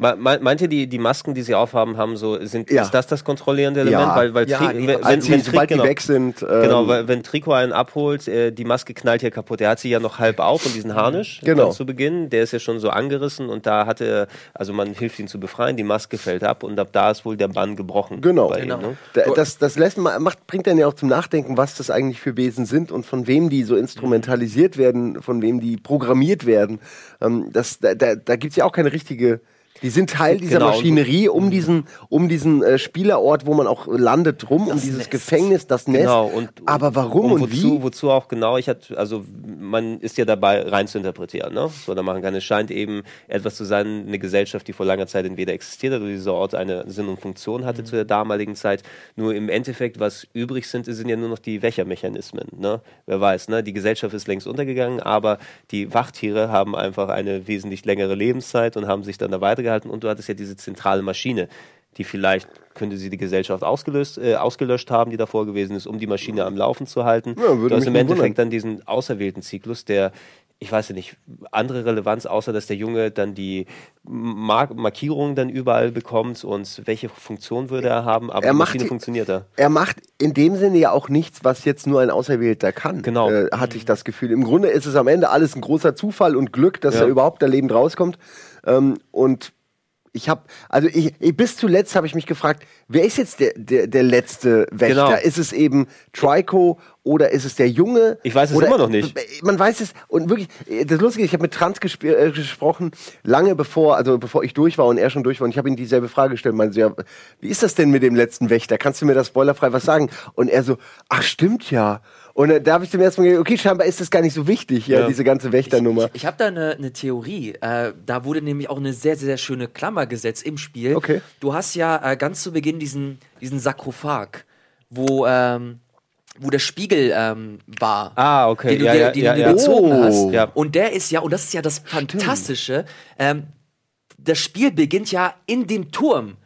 Meint ihr, die, die Masken, die sie aufhaben, haben so, sind, Ja. ist das das kontrollierende Element? Ja. Weil, weil Ja, nee, wenn, als sie, wenn sobald genau. die weg sind, ähm, Genau, weil wenn Trico einen abholt, äh, die Maske knallt ja kaputt. Er hat sie ja noch halb auf und diesen Harnisch Genau. dann zu Beginn, der ist ja schon so angerissen und da hatte er, also man hilft ihn zu befreien, die Maske fällt ab und ab da ist wohl der Bann gebrochen. Genau. Genau. Ihm, ne? Da- Das, das lässt, ma- macht, bringt dann ja auch zum Nachdenken, was das eigentlich für Wesen sind und von wem die so instrumentalisiert werden, von wem die programmiert werden. Ähm, das, da da, da gibt es ja auch keine richtige. Die sind Teil dieser Genau. Maschinerie um diesen, um diesen äh, Spielerort, wo man auch landet, rum, um dieses Nest. Gefängnis, das Nest. Genau, und, Aber warum und, wozu, wie? wozu auch genau? Ich hatte, also man ist ja dabei, rein zu interpretieren, ne? So da machen kann. Es scheint eben etwas zu sein, eine Gesellschaft, die vor langer Zeit entweder existiert hat oder dieser Ort eine Sinn und Funktion hatte zu der damaligen Zeit. Nur im Endeffekt, was übrig sind, sind ja nur noch die Wächermechanismen. Ne? Wer weiß, ne? Die Gesellschaft ist längst untergegangen, aber die Wachtiere haben einfach eine wesentlich längere Lebenszeit und haben sich dann da weitergehalten. Und du hattest ja diese zentrale Maschine die vielleicht könnte sie die Gesellschaft ausgelöst, äh, ausgelöscht haben, die davor gewesen ist, um die Maschine am Laufen zu halten. Ja, du hast im Endeffekt wundern. dann diesen auserwählten Zyklus, der, ich weiß ja nicht, andere Relevanz, außer dass der Junge dann die Mark Markierungen dann überall bekommt und welche Funktion würde er haben, aber Er die macht Maschine die- funktioniert da. Er macht in dem Sinne ja auch nichts, was jetzt nur ein Auserwählter kann. Genau. Äh, hatte ich das Gefühl. Im Grunde ist es am Ende alles ein großer Zufall und Glück, dass Ja. er überhaupt da lebend rauskommt. Ähm, und Ich habe, also ich, ich, bis zuletzt habe ich mich gefragt, wer ist jetzt der, der, der letzte Wächter? Genau. Ist es eben Trico oder ist es der Junge? Ich weiß es oder, immer noch nicht. Man weiß es und wirklich, das Lustige ich habe mit Trans äh, gesprochen, lange bevor, also bevor ich durch war und er schon durch war und ich habe ihm dieselbe Frage gestellt, meinte so, ja, wie ist das denn mit dem letzten Wächter? Kannst du mir das spoilerfrei was sagen? Und er so, ach stimmt ja. Und äh, da habe ich zum ersten Mal gedacht, okay, scheinbar ist das gar nicht so wichtig, ja, Ja. diese ganze Wächternummer. Ich, ich habe da eine, eine Theorie. Äh, da wurde nämlich auch eine sehr, sehr, sehr schöne Klammer gesetzt im Spiel. Okay. Du hast ja äh, ganz zu Beginn diesen, diesen Sarkophag, wo, ähm, wo der Spiegel ähm, war. Ah, okay. Den du Ja, dir, ja, den ja, du dir ja. gezogen Oh. hast. Ja. Und der ist ja, und das ist ja das Fantastische, ähm, das Spiel beginnt ja in dem Turm.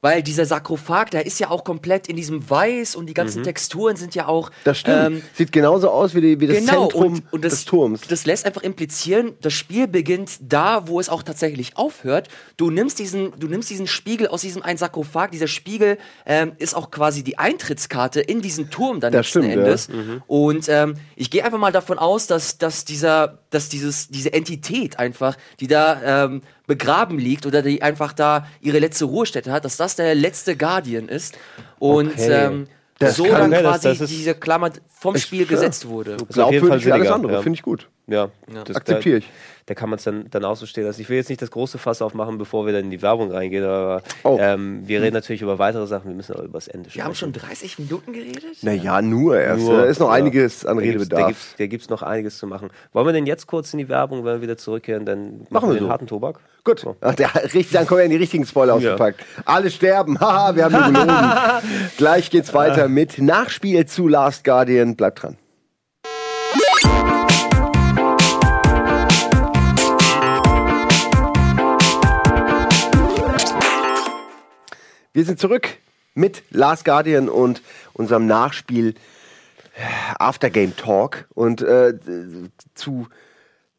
Weil dieser Sarkophag, der ist ja auch komplett in diesem Weiß und die ganzen Texturen sind ja auch. Das stimmt. ähm, Sieht genauso aus wie, die, wie das genau, Zentrum und, und das, des Turms. Das lässt einfach implizieren, das Spiel beginnt da, wo es auch tatsächlich aufhört. Du nimmst diesen, du nimmst diesen Spiegel aus diesem einen Sarkophag. Dieser Spiegel ähm, ist auch quasi die Eintrittskarte in diesen Turm dann Das letzten stimmt, ja. Endes. Und ähm, ich gehe einfach mal davon aus, dass, dass dieser, dass dieses, diese Entität einfach, die da ähm, begraben liegt oder die einfach da ihre letzte Ruhestätte hat, dass das der letzte Guardian ist. Und Okay. ähm, Das so dann das- quasi das ist- diese Klammer vom Spiel ja. gesetzt wurde. Ist auf jeden Fall Glaubwürdig wie alles andere, ja. finde ich gut. Ja, das- Akzeptiere da, ich. Da kann man es dann, dann auch so stehen lassen. Ich will jetzt nicht das große Fass aufmachen, bevor wir dann in die Werbung reingehen, aber Oh. ähm, wir reden natürlich über weitere Sachen. Wir müssen aber über das Ende Wir haben sprechen. schon 30 Minuten geredet? Naja, nur erst. Nur, da ist noch ja. einiges an Da Da Redebedarf. gibt's, da gibt's noch einiges zu machen. Wollen wir denn jetzt kurz in die Werbung, wenn wir wieder zurückkehren, dann machen, wir wir den so. harten Tobak? Gut. So. Ach, der, dann kommen wir in die richtigen Spoiler ausgepackt. Alle sterben. [laughs] Haha, wir haben nur gelogen. [laughs] Gleich geht's weiter mit Nachspiel zu Last Guardian. Bleibt dran. Wir sind zurück mit Last Guardian und unserem Nachspiel Aftergame Talk. Und äh, zu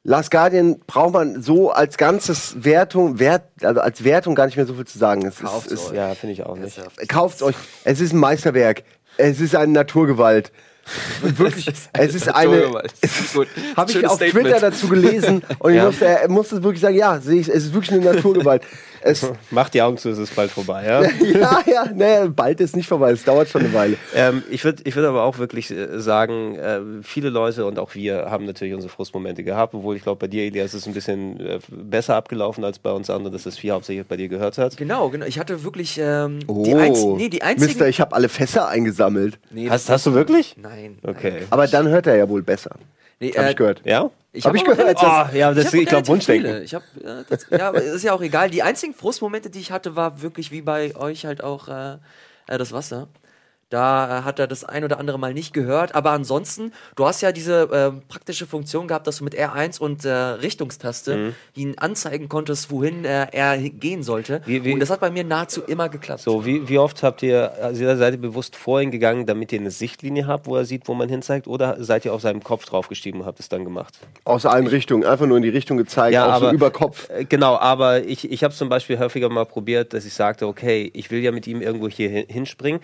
Last Guardian braucht man so als ganzes Wertung, Wert, also als Wertung gar nicht mehr so viel zu sagen. Es Kauft's ist, euch. Ja, finde ich auch nicht. kauft euch. Es ist ein Meisterwerk. Es ist eine Naturgewalt. [laughs] Wirklich, es ist eine. [laughs] Habe ich auf Statement. Twitter dazu gelesen [laughs] und ich musste, er musste wirklich sagen, ja, sehe ich, es ist wirklich eine Naturgewalt. Es, Macht die Augen zu, es ist bald vorbei. Ja? ja, ja, naja, bald ist nicht vorbei, es dauert schon eine Weile. Ähm, ich würde ich würd aber auch wirklich äh, sagen, äh, viele Leute und auch wir haben natürlich unsere Frustmomente gehabt, obwohl ich glaube, bei dir, Elias, ist es ein bisschen äh, besser abgelaufen als bei uns anderen, dass das Vier hauptsächlich bei dir gehört hat. Genau, genau. Ich hatte wirklich ähm, Oh, die, einz nee, die einzigen. Mister, ich habe alle Fässer eingesammelt. nee, Hast, hast du wirklich? Nein. Okay. Aber dann hört er ja wohl besser. Nee, Hab äh, ich gehört. Ja? Ich Hab hab ich gehört. Oh, ja, das, hab ich glaube, Wunschdenken. Ich hab, äh, das, ja, aber es ist ja auch egal. Die einzigen Frustmomente, die ich hatte, war wirklich wie bei euch halt auch äh, äh, das Wasser. Da äh, hat er das ein oder andere Mal nicht gehört. Aber ansonsten, du hast ja diese ähm, praktische Funktion gehabt, dass du mit R1 und äh, Richtungstaste Mhm. ihn anzeigen konntest, wohin äh, er gehen sollte. Wie- wie- und das hat bei mir nahezu immer geklappt. So, wie, wie oft habt ihr, also seid ihr bewusst vorhin gegangen, damit ihr eine Sichtlinie habt, wo er sieht, wo man hinzeigt, oder seid ihr auf seinem Kopf draufgestiegen und habt es dann gemacht? Aus allen Richtungen, einfach nur in die Richtung gezeigt, Ja, auch so aber- über Kopf. Äh, Genau, aber ich, ich habe zum Beispiel häufiger mal probiert, dass ich sagte, okay, ich will ja mit ihm irgendwo hier hin- hinspringen.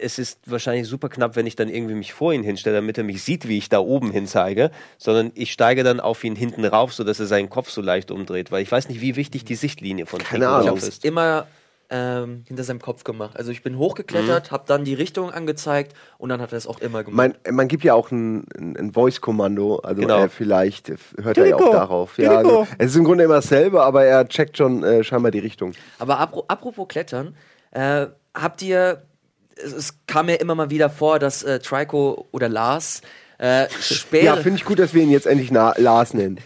Es ist wahrscheinlich super knapp, wenn ich dann irgendwie mich vor ihn hinstelle, damit er mich sieht, wie ich da oben hin zeige, sondern ich steige dann auf ihn hinten rauf, sodass er seinen Kopf so leicht umdreht, weil ich weiß nicht, wie wichtig die Sichtlinie von Keine Ahnung. Ich drauf habe es ist. immer ähm, hinter seinem Kopf gemacht. Also ich bin hochgeklettert, habe dann die Richtung angezeigt und dann hat er es auch immer gemacht. Man, man gibt ja auch ein, ein, ein Voice-Kommando, also Genau. äh, vielleicht hört er ja auch darauf. Ja, also, es ist im Grunde immer dasselbe, aber er checkt schon äh, scheinbar die Richtung. Aber apro apropos Klettern, äh, habt ihr, es, es kam mir immer mal wieder vor, dass äh, Trico oder Lars äh, [laughs] Speere... Ja, finde ich gut, dass wir ihn jetzt endlich Lars nennen.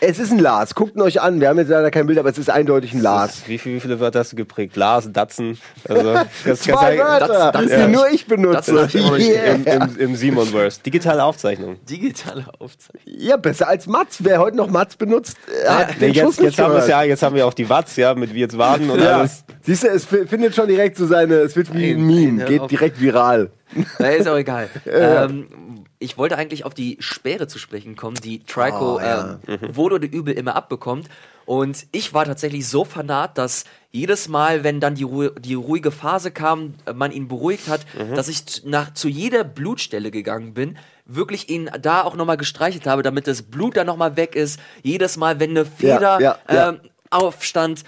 Es ist ein Lars, guckt ihn euch an. Wir haben jetzt leider kein Bild, aber es ist eindeutig ein Lars. Wie, viel, wie viele Wörter hast du geprägt? Lars, Datsen. Also, [laughs] das kannst Zwei du- Wörter, das- die ja. nur ich benutze. nicht Yeah. Im, im, im Simon-Verse. Digitale Aufzeichnung. digitale Aufzeichnung. Ja, besser als Mats. Wer heute noch Mats benutzt, äh, hat Nee, den Schuss jetzt, nicht jetzt, haben ja, jetzt haben wir auch die Watts, ja, mit wie jetzt Waden und Ja. alles. Siehst du, es fi- findet schon direkt so seine, es wird wie ein Meme, geht auf- direkt viral. Na, ist auch egal. [laughs] ähm, ich wollte eigentlich auf die Speere zu sprechen kommen, die Trico Oh, ja. ähm, wohl oder übel immer abbekommt. Und ich war tatsächlich so fanat, dass jedes Mal, wenn dann die, Ru die ruhige Phase kam, äh, man ihn beruhigt hat, dass ich zu- nach, zu jeder Blutstelle gegangen bin, wirklich ihn da auch nochmal gestreichelt habe, damit das Blut dann nochmal weg ist. Jedes Mal, wenn eine Feder ja, ja. Ähm, aufstand,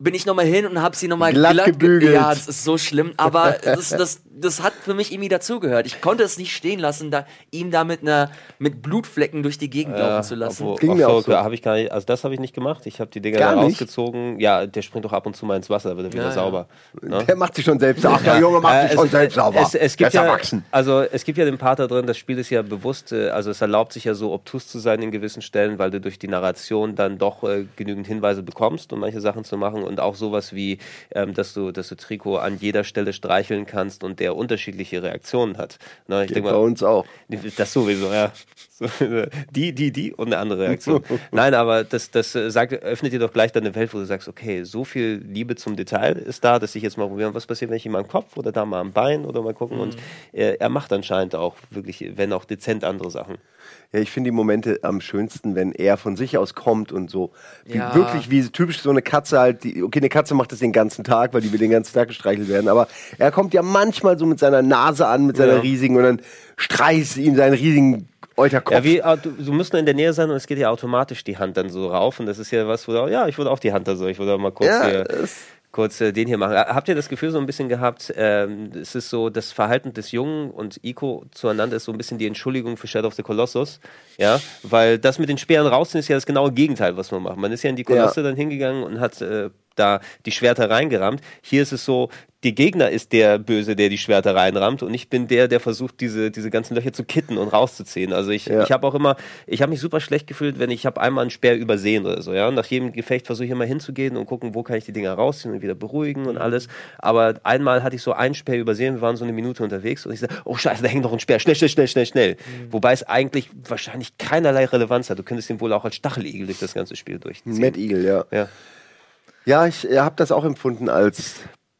bin ich nochmal hin und habe sie nochmal Glatt glatt, ge- gebügelt. Ja, das ist so schlimm. Aber das, das, das hat für mich irgendwie dazugehört. Ich konnte es nicht stehen lassen, da, ihm da mit, einer, mit Blutflecken durch die Gegend laufen zu lassen. obwohl- Ging mir auch so. Habe ich gar nicht, also das habe ich nicht gemacht. Ich habe die Dinger Gar da nicht? rausgezogen. Ja, der springt doch ab und zu mal ins Wasser, wird er wieder Ja, ja. sauber. Ne? Der macht sich schon selbst sauber. Der Junge macht Äh, sich es- schon selbst sauber. Es, es gibt ist ja, erwachsen. also es gibt ja den Part da drin, das Spiel ist ja bewusst, äh, also es erlaubt sich ja so obtus zu sein in gewissen Stellen, weil du durch die Narration dann doch äh, genügend Hinweise bekommst, um manche Sachen zu machen und auch sowas wie, ähm, dass du, dass du Trikot an jeder Stelle streicheln kannst und der unterschiedliche Reaktionen hat. Ne, ich Geht denk bei uns auch. das sowieso, ja. Die, die, die und eine andere Reaktion. [laughs] Nein, aber das, das sagt, öffnet dir doch gleich deine Welt, wo du sagst, okay, so viel Liebe zum Detail ist da, dass ich jetzt mal probieren, was passiert, wenn ich ihm am Kopf oder da mal am Bein oder mal gucken. Und äh, er macht anscheinend auch wirklich, wenn auch dezent andere Sachen. Ja, ich finde die Momente am schönsten, wenn er von sich aus kommt und so. Wie, Ja. Wirklich wie typisch so eine Katze halt. Die, okay, eine Katze macht das den ganzen Tag, weil die will den ganzen Tag gestreichelt werden. Aber er kommt ja manchmal so mit seiner Nase an, mit seiner Ja. riesigen und dann streichst ihm seinen riesigen Euterkopf. Ja, wie, du, du musst nur in der Nähe sein und es geht ja automatisch die Hand dann so rauf. Und das ist ja was, wo du, ja, ich würde auch die Hand da so, ich würde auch mal kurz Ja, hier. Kurz äh, den hier machen. Habt ihr das Gefühl so ein bisschen gehabt, ähm, es ist so, das Verhalten des Jungen und Ico zueinander ist so ein bisschen die Entschuldigung für Shadow of the Colossus, ja, weil das mit den Speeren rausziehen ist ja das genaue Gegenteil, was man macht. Man ist ja in die Kolosse dann hingegangen und hat äh, da die Schwerter reingerammt. Hier ist es so, die Gegner ist der Böse, der die Schwerter reinrammt und ich bin der, der versucht, diese, diese ganzen Löcher zu kitten und rauszuziehen. Also ich, Ja. ich habe auch immer, ich habe mich super schlecht gefühlt, wenn ich habe einmal einen Speer übersehen oder so, ja. Nach jedem Gefecht versuche ich immer hinzugehen und gucken, wo kann ich die Dinger rausziehen und wieder beruhigen und alles. Aber einmal hatte ich so einen Speer übersehen, wir waren so eine Minute unterwegs und ich sage, oh scheiße, da hängt noch ein Speer, schnell, schnell, schnell, schnell, schnell. Wobei es eigentlich wahrscheinlich keinerlei Relevanz hat. Du könntest ihn wohl auch als Stacheligel durch das ganze Spiel durchziehen. Mad Eagle, ja. Ja. Ja, ich habe das auch empfunden als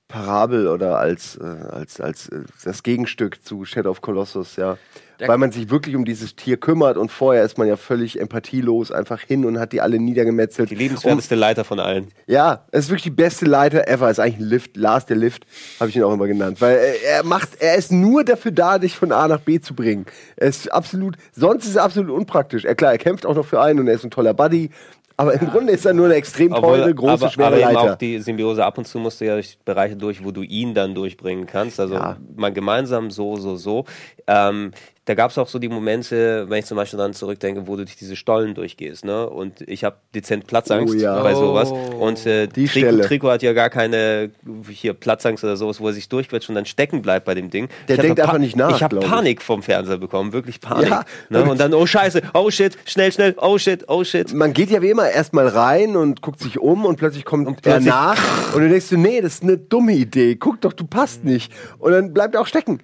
Parabel oder als, äh, als, als äh, das Gegenstück zu Shadow of Colossus, ja. Der- Weil man sich wirklich um dieses Tier kümmert und vorher ist man ja völlig empathielos einfach hin und hat die alle niedergemetzelt. Die liebenswerteste Leiter von allen. Ja, es ist wirklich die beste Leiter ever. Ist eigentlich ein Lift. Lars der Lift, habe ich ihn auch immer genannt. Weil er, er macht, er ist nur dafür da, dich von A nach B zu bringen. Er ist absolut, sonst ist er absolut unpraktisch. Er, klar, er kämpft auch noch für einen und er ist ein toller Buddy. Aber im Grunde ist er nur eine extrem teure, große, aber, schwere aber Leiter. auch die Symbiose ab und zu musst du ja durch Bereiche durch, wo du ihn dann durchbringen kannst. Also Ja. mal gemeinsam so, so, so. Ähm, da gab es auch so die Momente, wenn ich zum Beispiel daran zurückdenke, wo du durch diese Stollen durchgehst, ne? Und ich habe dezent Platzangst Oh ja. bei Oh. sowas. Und äh, Die Trikot, Stelle. Trikot hat ja gar keine hier Platzangst oder sowas, wo er sich durchquetscht und dann stecken bleibt bei dem Ding. Der Ich denkt einfach nicht nach, Ich habe. Panik vom Fernseher bekommen, wirklich Panik. Ja. ne? Und dann, oh Scheiße, oh shit, schnell, schnell, oh shit, oh shit. man geht ja wie immer erstmal rein und guckt sich um und plötzlich kommt er plötzlich- nach und du denkst du, nee, das ist eine dumme Idee. Guck doch, du passt nicht. Und dann bleibt er auch stecken.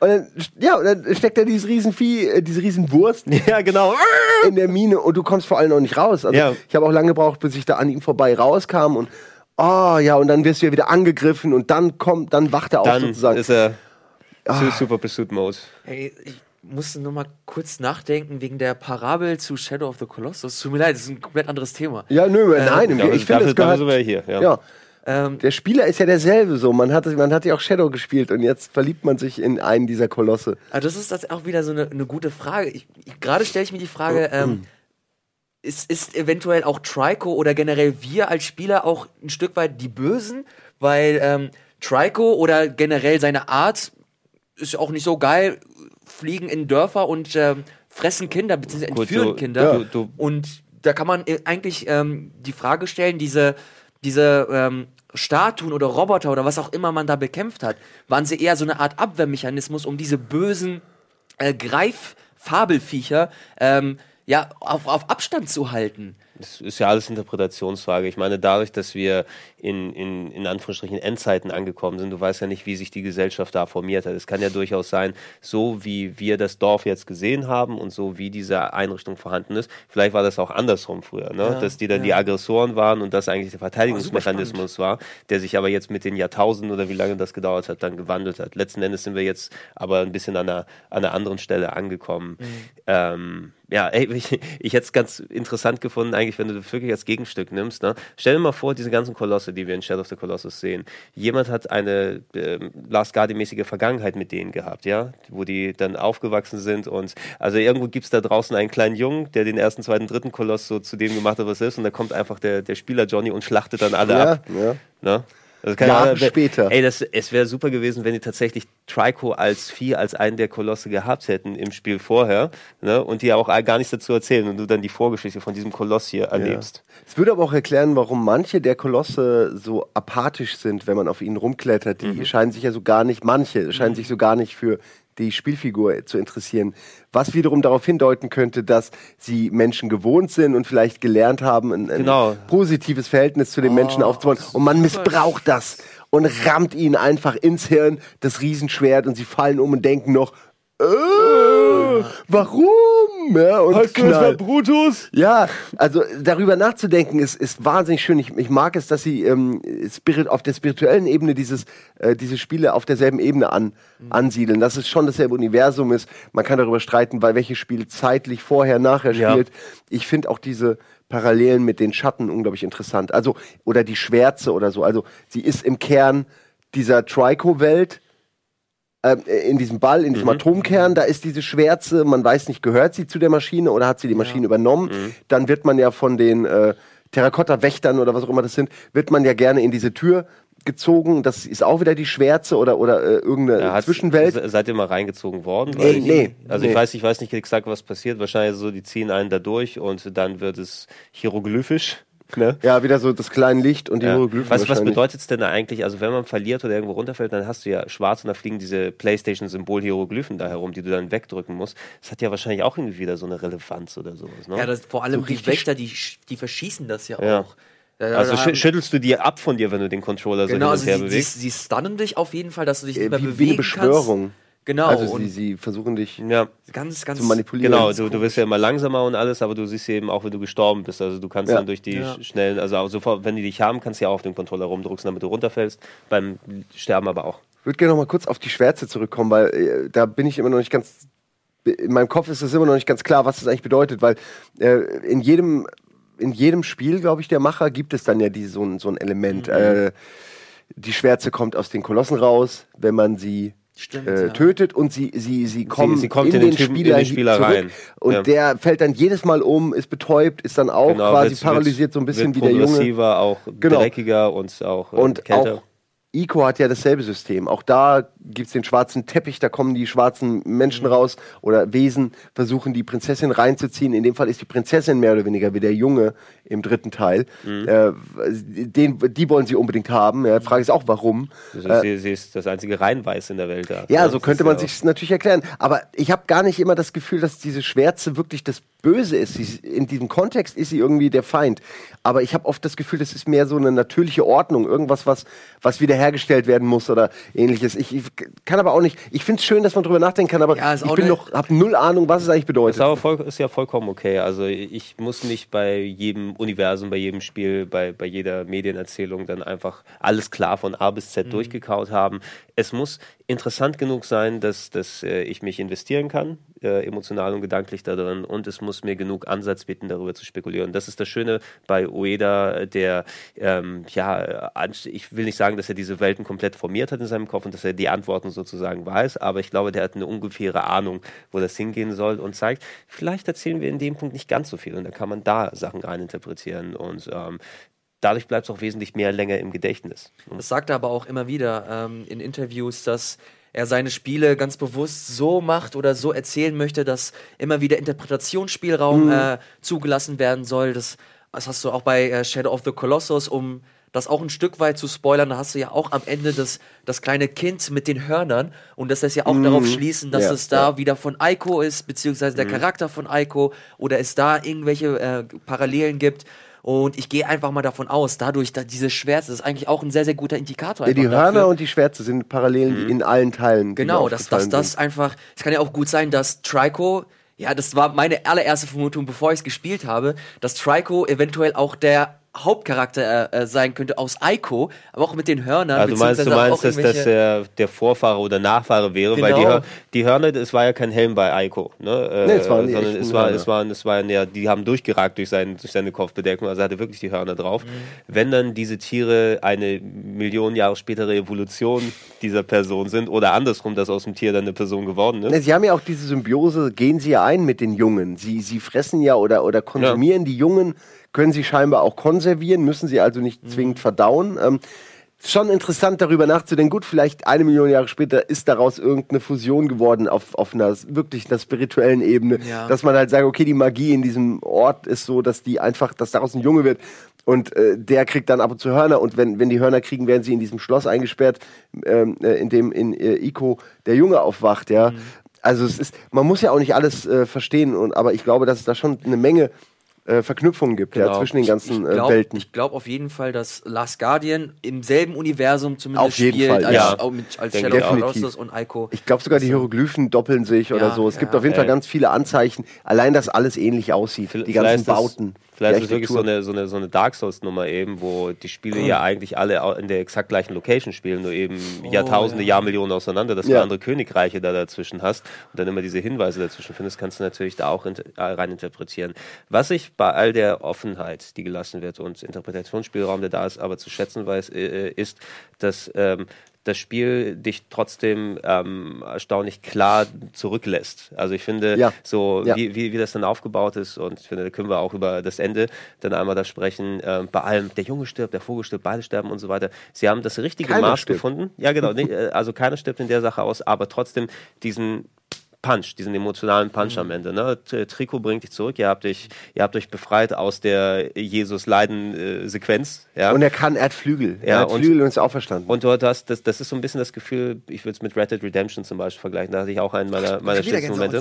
Und dann, ja, und dann steckt er dieses Riesenvieh, äh, diese Riesenwurst [laughs] Ja, genau. in der Mine und du kommst vor allem auch nicht raus. Also Ja. ich habe auch lange gebraucht, bis ich da an ihm vorbei rauskam und oh ja, und dann wirst du ja wieder angegriffen und dann kommt, dann wacht er auf Dann sozusagen. ist er Ah. Su- Super Pursuit Mode. Hey, ich musste nur mal kurz nachdenken wegen der Parabel zu Shadow of the Colossus. Tut mir leid, das ist ein komplett anderes Thema. ja, nö, nein, Ja, ich finde, dafür, das dafür gehört, sind wir hier. Ja. ja. Ähm, Der Spieler ist ja derselbe so. Man hat, man hat ja auch Shadow gespielt und jetzt verliebt man sich in einen dieser Kolosse. aber das ist das auch wieder so eine, eine gute Frage. Ich, ich, Gerade stelle ich mir die Frage, ähm, ist, ist eventuell auch Trico oder generell wir als Spieler auch ein Stück weit die Bösen? Weil ähm, Trico oder generell seine Art ist auch nicht so geil, fliegen in Dörfer und ähm, fressen Kinder, beziehungsweise Gut, entführen du- Kinder. du- du- Und da kann man äh, eigentlich ähm, die Frage stellen, diese, diese ähm, Statuen oder Roboter oder was auch immer man da bekämpft hat, waren sie eher so eine Art Abwehrmechanismus, um diese bösen äh, Greiffabelviecher ähm, ja, auf, auf Abstand zu halten. Das ist ja alles Interpretationsfrage. Ich meine, dadurch, dass wir in, in, in Anführungsstrichen Endzeiten angekommen sind, du weißt ja nicht, wie sich die Gesellschaft da formiert hat. Es kann ja durchaus sein, so wie wir das Dorf jetzt gesehen haben und so wie diese Einrichtung vorhanden ist, vielleicht war das auch andersrum früher, ne? Ja, dass die dann die Aggressoren waren und das eigentlich der Verteidigungsmechanismus war, der sich aber jetzt mit den Jahrtausenden oder wie lange das gedauert hat, dann gewandelt hat. Letzten Endes sind wir jetzt aber ein bisschen an einer, an einer anderen Stelle angekommen. Ähm, ja, ey, ich, ich hätte es ganz interessant gefunden, eigentlich, wenn du das wirklich als Gegenstück nimmst. Ne? Stell dir mal vor, diese ganzen Kolosse, die wir in Shadow of the Colossus sehen. Jemand hat eine äh, Last Guardian-mäßige Vergangenheit mit denen gehabt, ja, wo die dann aufgewachsen sind und also irgendwo gibt es da draußen einen kleinen Jungen, der den ersten, zweiten, dritten Koloss so zu dem gemacht hat, was er ist, und da kommt einfach der, der Spieler Johnny und schlachtet dann alle Ja, ab. ja. Ne? Also keine Jahre Ahnung, später. Ey, das, es wäre super gewesen, wenn die tatsächlich Trico als Vieh, als einen der Kolosse gehabt hätten im Spiel vorher ne? und die auch gar nichts dazu erzählen und du dann die Vorgeschichte von diesem Koloss hier erlebst. Es würde aber auch erklären, warum manche der Kolosse so apathisch sind, wenn man auf ihnen rumklettert. Die Mhm. scheinen sich ja so gar nicht, manche scheinen sich so gar nicht für die Spielfigur zu interessieren. Was wiederum darauf hindeuten könnte, dass sie Menschen gewohnt sind und vielleicht gelernt haben, ein, ein Genau. positives Verhältnis zu den Menschen aufzubauen. Und man missbraucht das und rammt ihnen einfach ins Hirn das Riesenschwert und sie fallen um und denken noch, äh, warum? Ja, und knall. Brutus? Ja, also darüber nachzudenken ist, ist wahnsinnig schön. Ich, ich mag es, dass sie ähm, Spirit, auf der spirituellen Ebene dieses, äh, diese Spiele auf derselben Ebene an, ansiedeln. Dass es schon dasselbe Universum ist. Man kann darüber streiten, weil welches Spiel zeitlich vorher, nachher Ja. spielt. Ich finde auch diese Parallelen mit den Schatten unglaublich interessant. Also, oder die Schwärze oder so. Also, sie ist im Kern dieser Trico-Welt in diesem Ball, in diesem Atomkern, da ist diese Schwärze, man weiß nicht, gehört sie zu der Maschine oder hat sie die Maschine übernommen? Dann wird man ja von den äh, Terrakotta-Wächtern oder was auch immer das sind, wird man ja gerne in diese Tür gezogen. Das ist auch wieder die Schwärze oder, oder äh, irgendeine Ja, Zwischenwelt. se- Seid ihr mal reingezogen worden? Nee, Weil ich, nee, Also nee. ich weiß, ich weiß nicht exakt, was passiert. Wahrscheinlich so, die ziehen einen da durch und dann wird es hieroglyphisch. Ne? Ja, wieder so das kleine Licht und die Ja. Hieroglyphen Was, was bedeutet es denn da eigentlich? Also wenn man verliert oder irgendwo runterfällt, dann hast du ja schwarz und da fliegen diese Playstation-Symbol-Hieroglyphen da herum, die du dann wegdrücken musst. Das hat ja wahrscheinlich auch irgendwie wieder so eine Relevanz oder sowas. Ne? Ja, das, vor allem So die Wächter, die, die verschießen das ja, Ja. auch. Also schü schüttelst du dir ab von dir, wenn du den Controller genau, so also hin und her sie, sie, bewegst? sie stunnen dich auf jeden Fall, dass du dich Äh, nicht mehr wie, wie bewegen eine Beschwörung. kannst. Genau, Also sie, sie versuchen dich ja. ganz, ganz zu manipulieren. Genau, du, du wirst ja immer langsamer und alles, aber du siehst eben auch, wenn du gestorben bist. Also du kannst Ja. dann durch die Ja. sch- schnellen, also auch sofort, wenn die dich haben, kannst du ja auch auf den Controller rumdrucksen, damit du runterfällst. Beim Sterben aber auch. Ich würde gerne noch mal kurz auf die Schwärze zurückkommen, weil äh, da bin ich immer noch nicht ganz. In meinem Kopf ist es immer noch nicht ganz klar, was das eigentlich bedeutet, weil äh, in jedem in jedem Spiel, glaube ich, der Macher gibt es dann ja die, so, ein- so ein Element. Äh, die Schwärze kommt aus den Kolossen raus, wenn man sie Stimmt, äh, ja. tötet und sie, sie, sie kommen sie kommt in, in den, den Typen- Spieler, in den Spieler zurück rein. und Ja. der fällt dann jedes Mal um, ist betäubt, ist dann auch Genau, quasi wird's- paralysiert, so ein bisschen wie wird der Junge. progressiver, auch Genau. dreckiger und auch äh, Und kälter. auch Ico hat ja dasselbe System. Auch da gibt's den schwarzen Teppich, da kommen die schwarzen Menschen raus oder Wesen, versuchen die Prinzessin reinzuziehen. In dem Fall ist die Prinzessin mehr oder weniger wie der Junge im dritten Teil. Äh, den, die wollen sie unbedingt haben. Ja, Frage ist auch, warum. Also Äh, sie, sie ist das einzige Reinweiß in der Welt da. ja, Das so könnte ja man auch- sich natürlich erklären. Aber ich habe gar nicht immer das Gefühl, dass diese Schwärze wirklich das Böse ist. Sie, in diesem Kontext ist sie irgendwie der Feind. Aber ich habe oft das Gefühl, das ist mehr so eine natürliche Ordnung, irgendwas, was, was wiederhergestellt werden muss oder ähnliches. Ich, ich kann aber auch nicht. Ich finde es schön, dass man drüber nachdenken kann, aber Ja, ist ich auch bin noch, habe null Ahnung, was es eigentlich bedeutet. Ist, aber voll, ist ja vollkommen okay. Also ich muss nicht bei jedem Universum, bei jedem Spiel, bei, bei jeder Medienerzählung dann einfach alles klar von A bis Mhm. Z durchgekaut haben. Es muss interessant genug sein, dass, dass äh, ich mich investieren kann, äh, emotional und gedanklich da drin. Und es muss mir genug Ansatz bieten, darüber zu spekulieren. Das ist das Schöne bei Ueda, der, ähm, ja, anst- ich will nicht sagen, dass er diese Welten komplett formiert hat in seinem Kopf und dass er die Antworten sozusagen weiß, aber ich glaube, der hat eine ungefähre Ahnung, wo das hingehen soll und zeigt, vielleicht erzählen wir in dem Punkt nicht ganz so viel und dann kann man da Sachen reininterpretieren und ähm, dadurch bleibt es auch wesentlich mehr länger im Gedächtnis. Das sagt er aber auch immer wieder ähm, in Interviews, dass er seine Spiele ganz bewusst so macht oder so erzählen möchte, dass immer wieder Interpretationsspielraum äh, zugelassen werden soll. Das, das hast du auch bei äh, Shadow of the Colossus, um das auch ein Stück weit zu spoilern, da hast du ja auch am Ende das, das kleine Kind mit den Hörnern und das lässt ja auch darauf schließen, dass Ja, es da wieder von Aiko ist, beziehungsweise der Charakter von Aiko oder es da irgendwelche äh, Parallelen gibt. Und ich gehe einfach mal davon aus, dadurch, dass diese Schwärze, das ist eigentlich auch ein sehr, sehr guter Indikator. Ja, die Hörner dafür. und die Schwärze sind Parallelen die in allen Teilen. Genau, dass, aufgefallen das sind. einfach, es kann ja auch gut sein, dass Trico, ja, das war meine allererste Vermutung, bevor ich es gespielt habe, dass Trico eventuell auch der Hauptcharakter äh, äh, sein könnte aus Aiko, aber auch mit den Hörnern. Also du meinst, du meinst, dass das der, der Vorfahre oder Nachfahre wäre, weil die, Genau. Hör- die Hörner, das war ja kein Helm bei Aiko, ne? Äh, Nee, es waren sondern es war, es waren, es waren ja, die haben durchgeragt durch, sein, durch seine Kopfbedeckung, also er hatte wirklich die Hörner drauf. Mhm. Wenn dann diese Tiere eine Million Jahre spätere Evolution dieser Person sind oder andersrum, dass aus dem Tier dann eine Person geworden ist. Ne, Sie haben ja auch diese Symbiose, gehen Sie ja ein mit den Jungen. Sie, sie fressen ja oder, oder konsumieren die Jungen, können Sie scheinbar auch konservieren, müssen Sie also nicht zwingend verdauen. Ähm, schon interessant darüber nachzudenken, gut, vielleicht eine Million Jahre später ist daraus irgendeine Fusion geworden auf, auf einer wirklich einer spirituellen Ebene, Ja. dass man halt sagt, okay, die Magie in diesem Ort ist so, dass die einfach, dass daraus ein Junge wird und äh, der kriegt dann ab und zu Hörner und wenn, wenn die Hörner kriegen, werden sie in diesem Schloss eingesperrt, ähm, äh, in dem in äh, Ico der Junge aufwacht, ja. Also es ist, man muss ja auch nicht alles äh, verstehen, und, aber ich glaube, dass es da schon eine Menge äh, Verknüpfungen gibt ja, Genau. zwischen den ganzen Ich äh, glaube Welten. glaub auf jeden Fall, dass Last Guardian im selben Universum zumindest Auf jeden spielt Fall, als, ja. mit, als Shadow ich Colossus und Ico. Ich glaube sogar die Hieroglyphen doppeln sich oder Ja, so. Es gibt ja. auf jeden Fall ganz viele Anzeichen. Allein, dass alles ähnlich aussieht. Die ganzen Bauten. Vielleicht ist es wirklich so eine, so eine, so eine Dark Souls-Nummer eben, wo die Spiele ja eigentlich alle in der exakt gleichen Location spielen, nur eben Jahrtausende, ja. Jahrmillionen auseinander, dass Ja. du andere Königreiche da dazwischen hast und dann immer diese Hinweise dazwischen findest, kannst du natürlich da auch äh, rein interpretieren. Was ich bei all der Offenheit, die gelassen wird und Interpretationsspielraum, der da ist, aber zu schätzen weiß, äh, ist, dass ähm, das Spiel dich trotzdem ähm, erstaunlich klar zurücklässt. Also ich finde, Ja. so Ja. wie, wie, wie das dann aufgebaut ist und ich finde, da können wir auch über das Ende dann einmal da sprechen. Ähm, bei allem, der Junge stirbt, der Vogel stirbt, beide sterben und so weiter. Sie haben das richtige Keiner Maß stirbt. gefunden. Ja, genau. Äh, also keiner stirbt in der Sache aus, aber trotzdem diesen Punch, diesen emotionalen Punch Mhm. am Ende. Ne? Trikot bringt dich zurück. Ihr habt, dich, ihr habt euch befreit aus der Jesus-Leiden-Sequenz. ja? Und er kann, er hat Flügel. Ja, er hat und- Flügel und ist auferstanden. Und dort hast, das, das ist so ein bisschen das Gefühl, ich würde es mit Red Dead Redemption zum Beispiel vergleichen, da hatte ich auch einen meiner, meiner schönsten. Momente.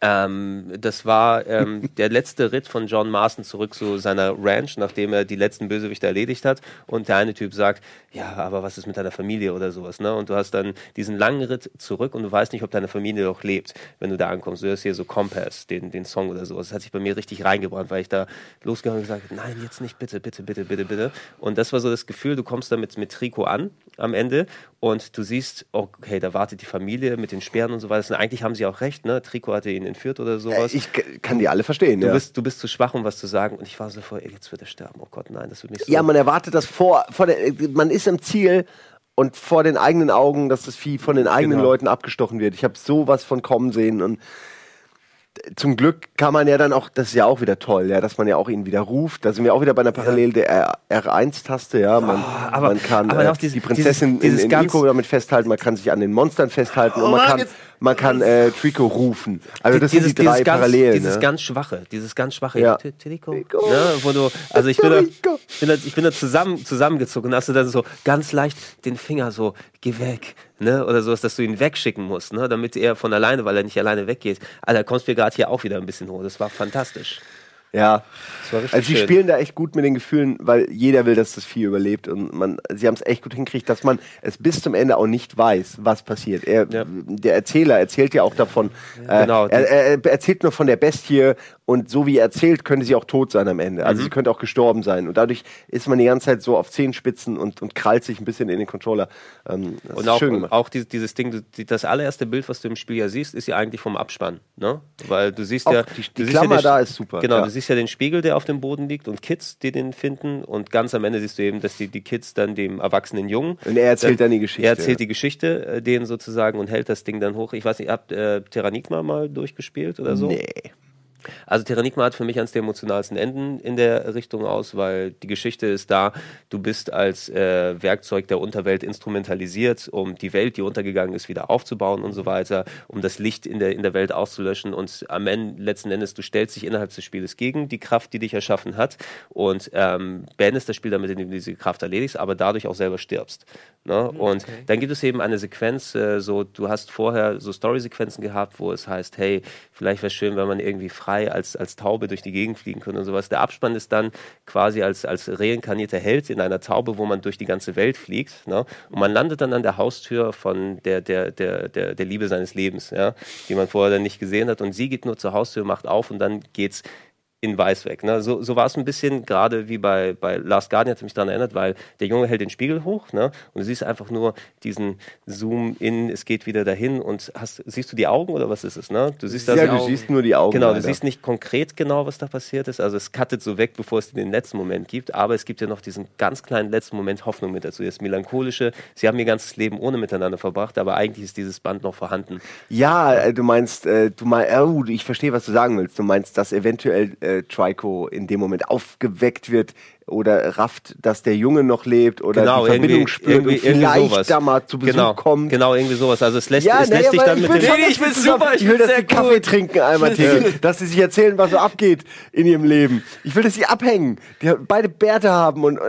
Ähm, das war ähm, [laughs] der letzte Ritt von John Marston zurück zu seiner Ranch, nachdem er die letzten Bösewichte erledigt hat. Und der eine Typ sagt, ja, aber was ist mit deiner Familie oder sowas? Ne? Und du hast dann diesen langen Ritt zurück und du weißt nicht, ob deine Familie noch lebt, wenn du da ankommst. Du hörst hier so Compass, den, den Song oder sowas. Das hat sich bei mir richtig reingebrannt, weil ich da losgegangen und gesagt habe, nein, jetzt nicht, bitte, bitte, bitte, bitte, bitte. Und das war so das Gefühl, du kommst damit mit Trikot an am Ende und du siehst, okay, da wartet die Familie mit den Speeren und so weiter. Und eigentlich haben sie auch recht, ne? Trikot hatte ihn entführt oder Äh, sowas. ich k- kann die alle verstehen. Du, ja. bist, du bist zu schwach, um was zu sagen. Und ich war so vor, ey, jetzt wird er sterben. Oh Gott, nein, das wird nicht so. ja, man erwartet das vor, vor der, man ist im Ziel und vor den eigenen Augen, dass das Vieh von den eigenen Genau. Leuten abgestochen wird. Ich habe sowas von kommen sehen und zum Glück kann man ja dann auch, das ist ja auch wieder toll, ja, dass man ja auch ihn wieder ruft. Da sind wir auch wieder bei einer Parallele der R- R1-Taste, ja. Man, aber- man kann aber äh, dieses- die Prinzessin dieses- dieses in, in Ico damit festhalten, man kann sich an den Monstern festhalten und man Mann, kann, jetzt- man kann äh, Trico rufen. Also das dieses, sind die drei ganz, Parallelen. Dieses ne? ganz schwache, dieses ganz schwache Ja. T- Tiliko, Tiliko. ne, wo du, also ich bin da, bin da, ich bin da zusammen, zusammengezogen und hast du dann so ganz leicht den Finger so, geh weg, ne, oder sowas, dass du ihn wegschicken musst, ne, damit er von alleine, weil er nicht alleine weggeht. Alter, kommst mir gerade hier auch wieder ein bisschen hoch, das war fantastisch. Ja. Das war richtig Also sie schön. spielen da echt gut mit den Gefühlen, weil jeder will, dass das Vieh überlebt und man, sie haben es echt gut hingekriegt, dass man es bis zum Ende auch nicht weiß, was passiert. Er, Ja. Der Erzähler erzählt ja auch davon. äh, genau, er, er erzählt nur von der Bestie und so wie er erzählt, könnte sie auch tot sein am Ende. Mhm. Also sie könnte auch gestorben sein und dadurch ist man die ganze Zeit so auf Zehenspitzen und, und krallt sich ein bisschen in den Controller. Ähm, das Und ist auch, schön gemacht. auch dieses, dieses Ding, das allererste Bild, was du im Spiel ja siehst, ist ja eigentlich vom Abspann. Ne? Weil du siehst Auch ja. die- die siehst ja Klammer den- da ist super, Genau, ja. du siehst ja den Spiegel, der auf dem Boden liegt und Kids, die den finden. Und ganz am Ende siehst du eben, dass die, die Kids dann dem erwachsenen Jungen. Und er erzählt dann die Geschichte, Er erzählt ja. die Geschichte, äh, denen sozusagen und hält das Ding dann hoch. Ich weiß nicht, habt äh, Terranigma mal durchgespielt oder so? Nee. Also Terranigma hat für mich eines der emotionalsten Enden in der Richtung aus, weil die Geschichte ist da, du bist als äh, Werkzeug der Unterwelt instrumentalisiert, um die Welt, die untergegangen ist, wieder aufzubauen und so weiter, um das Licht in der, in der Welt auszulöschen und am Ende, letzten Endes, du stellst dich innerhalb des Spieles gegen die Kraft, die dich erschaffen hat und ähm, beendest das Spiel damit, indem du diese Kraft erledigst, aber dadurch auch selber stirbst. Ne? Und dann gibt es eben eine Sequenz, äh, so du hast vorher so Story-Sequenzen gehabt, wo es heißt, hey, vielleicht wäre es schön, wenn man irgendwie frei als, als Taube durch die Gegend fliegen könnte und sowas. Der Abspann ist dann quasi als, als reinkarnierter Held in einer Taube, wo man durch die ganze Welt fliegt. Ne? Und man landet dann an der Haustür von der, der, der, der, der Liebe seines Lebens, ja? die man vorher dann nicht gesehen hat. Und sie geht nur zur Haustür, macht auf und dann geht's in weiß weg. Ne? So, so war es ein bisschen gerade wie bei, bei Last Guardian, hat mich daran erinnert, weil der Junge hält den Spiegel hoch ne? und du siehst einfach nur diesen Zoom in, es geht wieder dahin und hast, siehst du die Augen oder was ist es? Ne? Du siehst Ja, du siehst nur die Augen. Genau, du leider. siehst nicht konkret genau, was da passiert ist. Also es cuttet so weg, bevor es den letzten Moment gibt. Aber es gibt ja noch diesen ganz kleinen letzten Moment Hoffnung mit dazu. Das melancholische. Sie haben ihr ganzes Leben ohne miteinander verbracht, aber eigentlich ist dieses Band noch vorhanden. Ja, äh, du meinst, äh, du meinst, oh, ich verstehe, was du sagen willst. Du meinst, dass eventuell äh, Trico in dem Moment aufgeweckt wird oder rafft, dass der Junge noch lebt oder Genau, die Verbindung spürt und vielleicht sowas. da mal zu Besuch Genau, kommt. genau, irgendwie sowas. Also es lässt, Ja, es lässt sich dann mit will dem... Nee, ich zusammen- super, ich Ich will, dass sehr sie Kaffee trinken einmal [laughs] täglich, dass sie sich erzählen, was so abgeht in ihrem Leben. Ich will, dass sie abhängen, die beide Bärte haben und äh,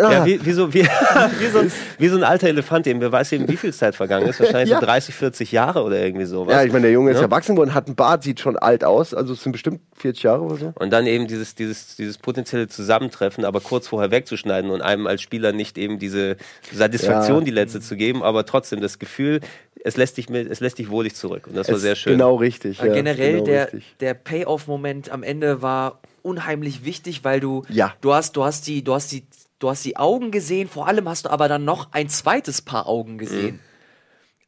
Ja, ah. wie, wie, so, wie, [laughs] wie, so ein, wie so ein alter Elefant eben. Wer weiß eben, wie viel Zeit vergangen ist. Wahrscheinlich Ja. so 30, 40 Jahre oder irgendwie sowas. ja, ich meine, der Junge ist Ja. erwachsen geworden, hat einen Bart, sieht schon alt aus, also es sind bestimmt 40 Jahre oder so. Und dann eben dieses, dieses, dieses potenzielle Zusammentreffen, aber kurz vorher wegzuschneiden und einem als Spieler nicht eben diese Satisfaktion, Ja. die letzte zu geben, aber trotzdem das Gefühl, es lässt dich, mit, es lässt dich wohlig zurück. Und das war Es- sehr schön. Genau richtig. Ja, generell genau der, richtig. der Payoff-Moment am Ende war unheimlich wichtig, weil du Ja. du hast du hast die du hast die du hast die Augen gesehen, vor allem hast du aber dann noch ein zweites Paar Augen gesehen.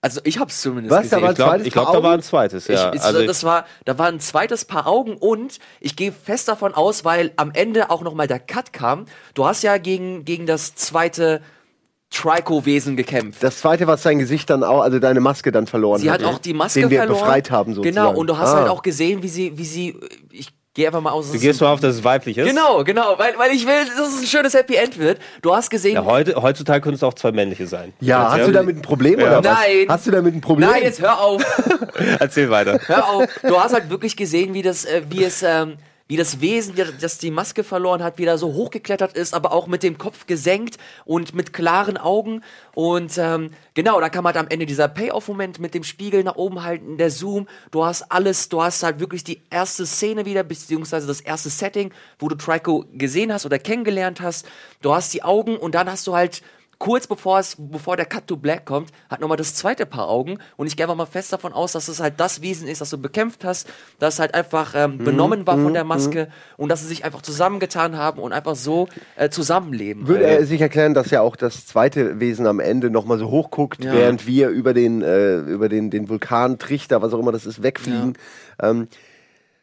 Also ich habe es zumindest Was, da gesehen. war Ich glaube, zweites glaub, da war ein zweites, ja. ich, also, das war, da war ein zweites Paar Augen und ich gehe fest davon aus, weil am Ende auch noch mal der Cut kam. Du hast ja gegen, gegen das zweite Trico-Wesen gekämpft. Das zweite, was sein Gesicht dann auch, also deine Maske dann verloren Sie hat auch die Maske den wir verloren. befreit haben sozusagen. Genau, und du hast Ah. halt auch gesehen, wie sie, wie sie, ich gehe einfach mal aus. du gehst mal auf, dass es weiblich ist. Genau, genau, weil, weil ich will, dass es ein schönes Happy End wird. Du hast gesehen, Ja, heute, heutzutage können es auch zwei männliche sein. Ja, hast du damit ein Problem Ja. oder was? Nein. Hast du damit ein Problem? nein, jetzt hör auf, [laughs] Erzähl weiter. hör auf. Du hast halt wirklich gesehen, wie das, äh, wie es, ähm, wie das Wesen, das- die Maske verloren hat, wieder so hochgeklettert ist, aber auch mit dem Kopf gesenkt und mit klaren Augen. Und ähm, genau, da kam halt am Ende dieser Payoff-Moment mit dem Spiegel nach oben halten, der Zoom. Du hast alles, du hast halt wirklich die erste Szene wieder, beziehungsweise das erste Setting, wo du Trico gesehen hast oder kennengelernt hast. Du hast die Augen und dann hast du halt kurz bevor es, bevor der Cut to Black kommt, hat nochmal das zweite Paar Augen. Und ich gehe einfach mal fest davon aus, dass es halt das Wesen ist, das du bekämpft hast, das halt einfach ähm, benommen war von der Maske und dass sie sich einfach zusammengetan haben und einfach so äh, zusammenleben. Würde er sich erklären, dass ja auch das zweite Wesen am Ende nochmal so hochguckt, Ja. während wir über den, äh, über den, den Vulkantrichter, was auch immer das ist, wegfliegen. Ähm,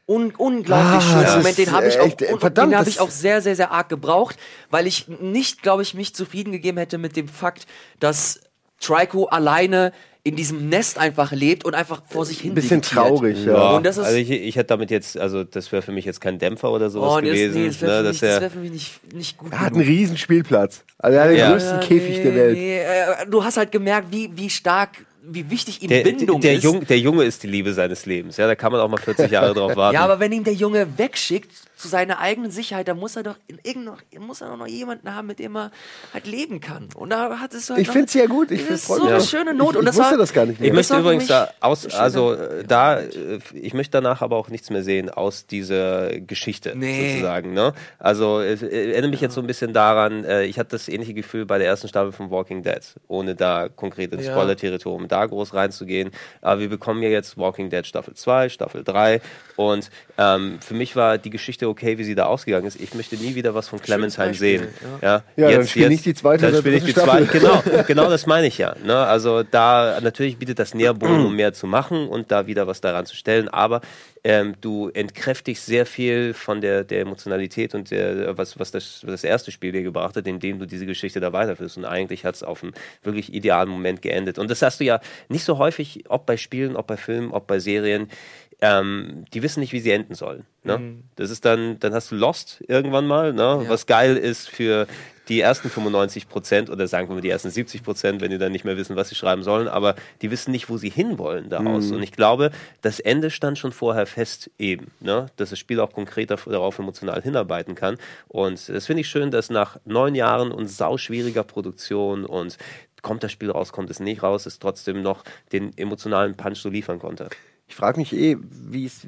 Un unglaublich Ah, schöner das Moment, den habe ich auch, echt, und verdammt, den habe das- ich auch sehr, sehr, sehr arg gebraucht, weil ich nicht, glaube ich, mich zufrieden gegeben hätte mit dem Fakt, dass Trico alleine in diesem Nest einfach lebt und einfach vor sich hin bisschen vegetiert. traurig, ja. Ja, Und das ist- also ich, ich hätte damit jetzt, also das wäre für mich jetzt kein Dämpfer oder sowas Oh, nee, das, gewesen. nee, das wäre ne, für, wär für mich nicht, nicht gut er hat genug. einen riesen Spielplatz. Also er hat den Ja. größten Ja, Käfig nee, der Welt. Nee, äh, du hast halt gemerkt, wie, wie stark, wie wichtig ihm der, Bindung der, ist. Junge, der Junge ist die Liebe seines Lebens. Ja, da kann man auch mal 40 Jahre drauf [laughs] warten. Ja, aber wenn ihm der Junge wegschickt zu seiner eigenen Sicherheit, dann muss er doch in muss er doch noch jemanden haben, mit dem er halt leben kann. Und da hat es halt Ich finde es ja gut. Ich ist so eine schöne Not. Ich, und ich das wusste war, das gar nicht mehr. Ich möchte übrigens da aus, also äh, da, äh, ich möchte danach aber auch nichts mehr sehen aus dieser Geschichte Nee. sozusagen. Ne? Also es äh, erinnere mich jetzt so ein bisschen daran, ich hatte das ähnliche Gefühl bei der ersten Staffel von Walking Dead, ohne da konkret ins Ja. Spoiler-Territorium da groß reinzugehen. Aber wir bekommen ja jetzt Walking Dead Staffel 2, Staffel 3 und ähm, für mich war die Geschichte okay, wie sie da ausgegangen ist. Ich möchte nie wieder was von Clementine sehen. Ja, Ja, dann spiel nicht die zweite dann oder spiel ich die zweite, Staffel. genau, genau das meine ich ja. Ne? Also da natürlich bietet das Nährboden, um mehr zu machen und da wieder was daran zu stellen, aber ähm, du entkräftigst sehr viel von der, der Emotionalität und der, was, was, das, was das erste Spiel dir gebracht hat, indem du diese Geschichte da weiterführst. Und eigentlich hat es auf einem wirklich idealen Moment geendet. Und das hast du ja nicht so häufig, ob bei Spielen, ob bei Filmen, ob bei Serien. Ähm, die wissen nicht, wie sie enden sollen. Ne? Das ist dann, dann hast du Lost irgendwann mal, ne? Ja. was geil ist für die ersten 95 Prozent oder sagen wir mal die ersten 70 Prozent, wenn die dann nicht mehr wissen, was sie schreiben sollen, aber die wissen nicht, wo sie hinwollen daraus. Und ich glaube, das Ende stand schon vorher fest eben, ne? dass das Spiel auch konkret daf- darauf emotional hinarbeiten kann. Und das finde ich schön, dass nach neun Jahren und sauschwieriger Produktion und kommt das Spiel raus, kommt es nicht raus, es trotzdem noch den emotionalen Punch so liefern konnte. Ich frage mich eh, wie es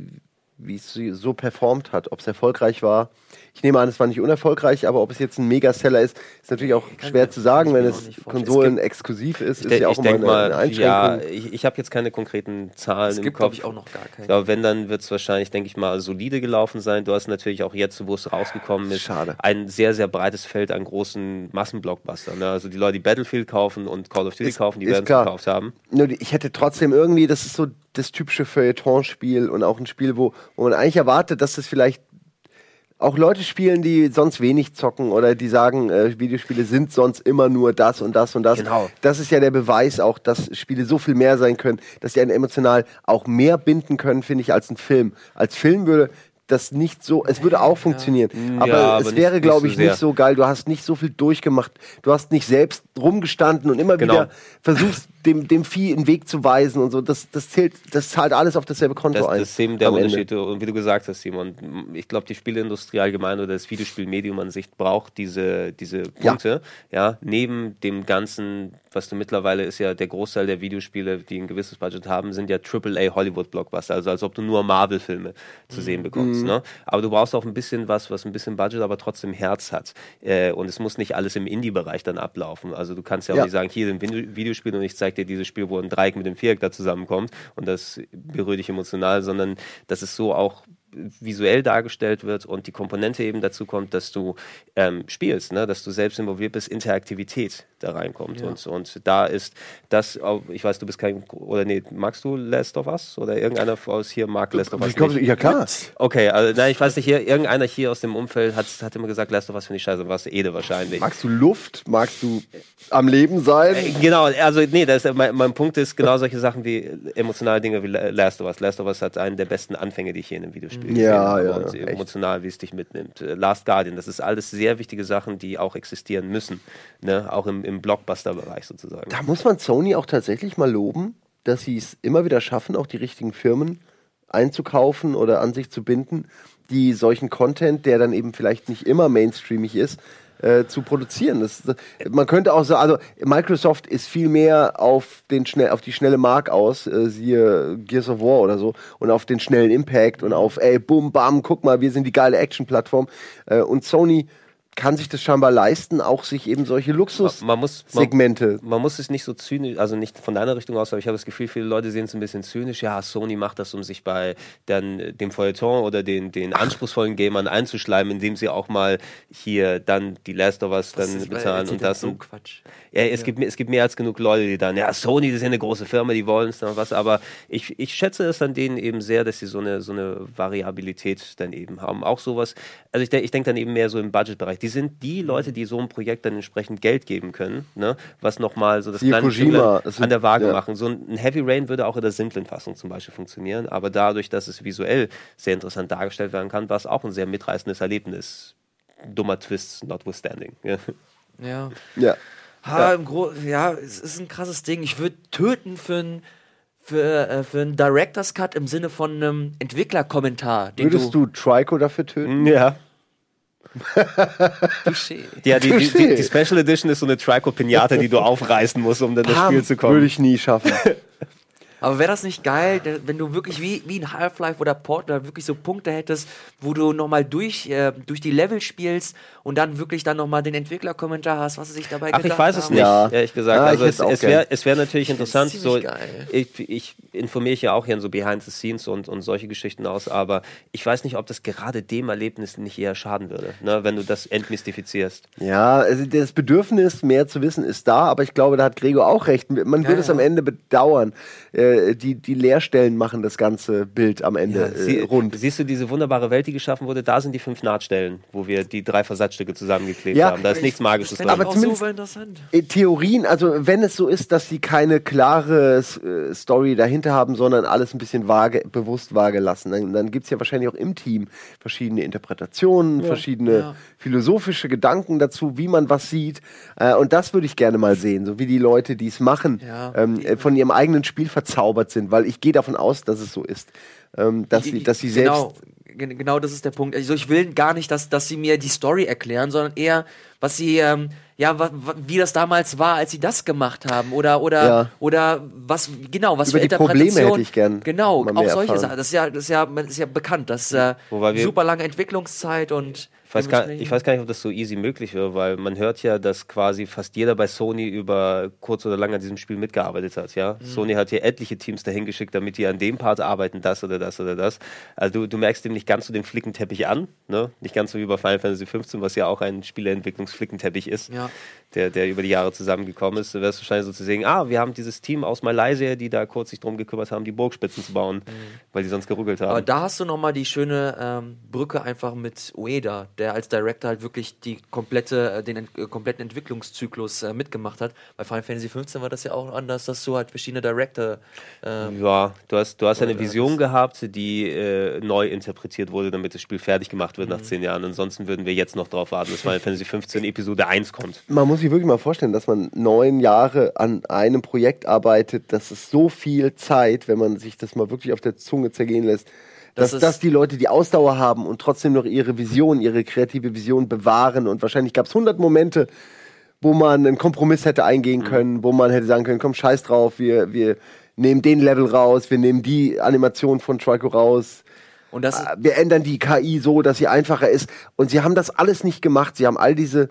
wie es so- performt hat, ob es erfolgreich war. Ich nehme an, es war nicht unerfolgreich, aber ob es jetzt ein Megaseller ist, ist natürlich auch schwer zu sagen, wenn es nicht vorstellen. Konsolen exklusiv ist, ist ja auch ich immer denke eine, mal, eine Einschränkung. ja, ich, ich habe jetzt keine konkreten Zahlen Es im gibt, Kopf. glaube ich, auch noch gar Ich keine. glaube, wenn, dann wird es wahrscheinlich, denke ich mal, solide gelaufen sein. Du hast natürlich auch jetzt, wo es rausgekommen ist, Schade. ein sehr, sehr breites Feld an großen Massenblockbustern. Ne? Also die Leute, die Battlefield kaufen und Call of Duty Ist- kaufen, die werden es gekauft haben. Nur die- ich hätte trotzdem irgendwie, das ist so das typische Feuilleton-Spiel und auch ein Spiel, wo, wo man eigentlich erwartet, dass das vielleicht auch Leute spielen, die sonst wenig zocken oder die sagen, äh, Videospiele sind sonst immer nur das und das und das. Genau. Das ist ja der Beweis auch, dass Spiele so viel mehr sein können, dass sie einen emotional auch mehr binden können, finde ich, als ein Film. Als Film würde das nicht so, es würde auch funktionieren, aber, Ja, aber es nicht- wäre, glaube so ich, sehr. nicht so geil. Du hast nicht so viel durchgemacht, du hast nicht selbst rumgestanden und immer Genau. wieder versuchst, dem, dem Vieh einen Weg zu weisen und so. Das, das zählt, das zahlt alles auf dasselbe Konto Das, ein. das ist eben der am Ende. Unterschied. Und wie du gesagt hast, Simon, ich glaube, die Spieleindustrie allgemein oder das Videospielmedium an sich braucht diese, diese Ja. Punkte. Ja. neben dem ganzen, was du mittlerweile ist ja der Großteil der Videospiele, die ein gewisses Budget haben, sind ja AAA Hollywood-Blockbuster. Also als ob du nur Marvel-Filme zu sehen bekommst. Mhm. Ne? Aber du brauchst auch ein bisschen was, was ein bisschen Budget, aber trotzdem Herz hat. Äh, und es muss nicht alles im Indie-Bereich dann ablaufen. Also du kannst ja auch Ja. nicht sagen, hier ein Vide- Videospiel und ich zeige dir dieses Spiel, wo ein Dreieck mit dem Viereck da zusammenkommt und das berührt dich emotional, sondern dass es so auch visuell dargestellt wird und die Komponente eben dazu kommt, dass du ähm, spielst, ne? dass du selbst involviert bist, Interaktivität da reinkommt. Und, und da ist das, ich weiß, du bist kein, oder nee, magst du Last of Us? Oder irgendeiner aus hier mag Last of Us kommst du- nicht? ja klar. Okay, also nein, ich weiß nicht, hier, irgendeiner hier aus dem Umfeld hat, hat immer gesagt, Last of Us finde ich scheiße, was Ede wahrscheinlich. Magst du Luft? Magst du am Leben sein? Äh, Genau, also nee, das, ist- mein, mein Punkt ist genau solche Sachen wie emotionale Dinge wie La- Last of Us. Last of Us hat einen der besten Anfänge, die ich hier in einem Videospiel gesehen Ja, habe. ja, und ja, emotional, wie es dich mitnimmt. Äh, Last Guardian, das ist alles sehr wichtige Sachen, die auch existieren müssen. Ne? Auch im, im Blockbuster-Bereich sozusagen. Da muss man Sony auch tatsächlich mal loben, dass sie es immer wieder schaffen, auch die richtigen Firmen einzukaufen oder an sich zu binden, die solchen Content, der dann eben vielleicht nicht immer mainstreamig ist, äh, zu produzieren. Das, man könnte auch sagen, also Microsoft ist viel mehr auf, den schnell, auf die schnelle Mark aus, äh, siehe Gears of War oder so, und auf den schnellen Impact und auf, ey, bum, bam, guck mal, wir sind die geile Action-Plattform. Äh, und Sony kann sich das scheinbar leisten, auch sich eben solche Luxus Man muss, man, man muss es nicht so zynisch, also nicht von deiner Richtung aus, aber ich habe das Gefühl, viele Leute sehen es ein bisschen zynisch. Ja, Sony macht das, um sich bei dann äh, dem Feuilleton oder den, den anspruchsvollen Gamern einzuschleimen, indem sie auch mal hier dann die Last of Us dann ist- bezahlen und das. so und- Ja, es, Gibt, es gibt mehr als genug Leute, die dann, ja, Sony, das ist ja eine große Firma, die wollen es dann was, aber ich, ich schätze es an denen eben sehr, dass sie so eine, so eine Variabilität dann eben haben. Auch sowas, also ich, ich denke dann eben mehr so im Budgetbereich. Die sind die Leute, die so ein Projekt dann entsprechend Geld geben können, ne? was nochmal so das Siehe kleine Kojima, es an der Waage ja. machen. So ein Heavy Rain würde auch in der simplen Fassung zum Beispiel funktionieren, aber dadurch, dass es visuell sehr interessant dargestellt werden kann, war es auch ein sehr mitreißendes Erlebnis. Dummer Twist notwithstanding. Ja. Ja. Ja. Ha, im Gro ja, es ist ein krasses Ding. Ich würde töten für ein für, äh, für einen Director's Cut im Sinne von einem Entwicklerkommentar. Würdest du Trico dafür töten? ja. [laughs] Ja, die, die, die, die Special Edition ist so eine Trico Pinata, die du aufreißen musst, um dann das Pam, Spiel zu kommen. Würde ich nie schaffen. [laughs] Aber wäre das nicht geil, wenn du wirklich wie, wie in Half-Life oder Portal wirklich so Punkte hättest, wo du nochmal durch, äh, durch die Level spielst und dann wirklich dann nochmal den Entwicklerkommentar hast, was sie sich dabei Ach, ich gedacht weiß es haben? nicht, Ja. ehrlich gesagt. Ja, ich also es, es wäre wär natürlich interessant. So, ich, ich informiere ja auch hier in so Behind the Scenes und, und solche Geschichten aus, aber ich weiß nicht, ob das gerade dem Erlebnis nicht eher schaden würde, ne, wenn du das entmystifizierst. Ja, also das Bedürfnis, mehr zu wissen, ist da, aber ich glaube, da hat Gregor auch recht. Man würde es ja. am Ende bedauern. Äh, die, die Leerstellen machen das ganze Bild am Ende Sie, äh, rund. Siehst du diese wunderbare Welt, die geschaffen wurde? Da sind die fünf Nahtstellen, wo wir die drei Versatzstücke zusammengeklebt Ja, haben. Da ist nichts Magisches dran. Aber zumindest-. Äh, Theorien, also wenn es so ist, dass sie keine klare äh, Story dahinter haben, sondern alles ein bisschen vage, bewusst vage lassen, dann, dann gibt es ja wahrscheinlich auch im Team verschiedene Interpretationen, verschiedene Ja. philosophische Gedanken dazu, wie man was sieht. Äh, und das würde ich gerne mal sehen, so wie die Leute, die es machen, Ja. ähm, äh, von ihrem eigenen Spiel verzaubert sind, weil ich gehe davon aus, dass es so ist. ähm, dass, sie, dass sie selbst. Genau, gen- genau das ist der Punkt. Also ich will gar nicht, dass, dass sie mir die Story erklären, sondern eher, was sie, ähm, ja, wie das damals war, als sie das gemacht haben. Oder, oder, Ja. oder was, genau, was Über für die Probleme hätte ich gern Genau, mal auch solche erfahren. Sachen. Das ist ja, das ist ja, das ist ja bekannt, dass äh, super lange Entwicklungszeit und. Ich weiß, gar, ich weiß gar nicht, ob das so easy möglich wäre, weil man hört ja, dass quasi fast jeder bei Sony über kurz oder lang an diesem Spiel mitgearbeitet hat. Ja? Mhm. Sony hat hier etliche Teams dahin geschickt, damit die an dem Part arbeiten, das oder das oder das. Also du, du merkst dem nicht ganz so den Flickenteppich an, ne? nicht ganz so wie bei Final Fantasy 15, was ja auch ein Spielerentwicklungsflickenteppich ist, Ja. Der, der über die Jahre zusammengekommen ist. Du wirst wahrscheinlich so zu sehen, ah, wir haben dieses Team aus Malaysia, die da kurz sich drum gekümmert haben, die Burgspitzen zu bauen, weil die sonst geruggelt haben. Mhm. Aber da hast du nochmal die schöne ähm, Brücke einfach mit Ueda, der als Director halt wirklich die komplette, äh, den ent äh, kompletten Entwicklungszyklus äh, mitgemacht hat. Bei Final Fantasy 15 war das ja auch anders, dass du halt verschiedene Director. ähm, Ja, du hast, du hast eine Vision gehabt, die äh, neu interpretiert wurde, damit das Spiel fertig gemacht wird nach Mhm. zehn Jahren. Ansonsten würden wir jetzt noch darauf warten, dass Final Fantasy 15 Episode 1 kommt. Man muss sich wirklich mal vorstellen, dass man neun Jahre an einem Projekt arbeitet. Das ist so viel Zeit, wenn man sich das mal wirklich auf der Zunge zergehen lässt. Das Dass ist- das die Leute die Ausdauer haben und trotzdem noch ihre Vision, ihre kreative Vision bewahren. Und wahrscheinlich gab es hundert Momente, wo man einen Kompromiss hätte eingehen können, wo man hätte sagen können, komm, scheiß drauf, wir, wir nehmen den Level raus, wir nehmen die Animation von Trico raus. und das Äh, wir ändern die KI so, dass sie einfacher ist. Und sie haben das alles nicht gemacht. Sie haben all diese,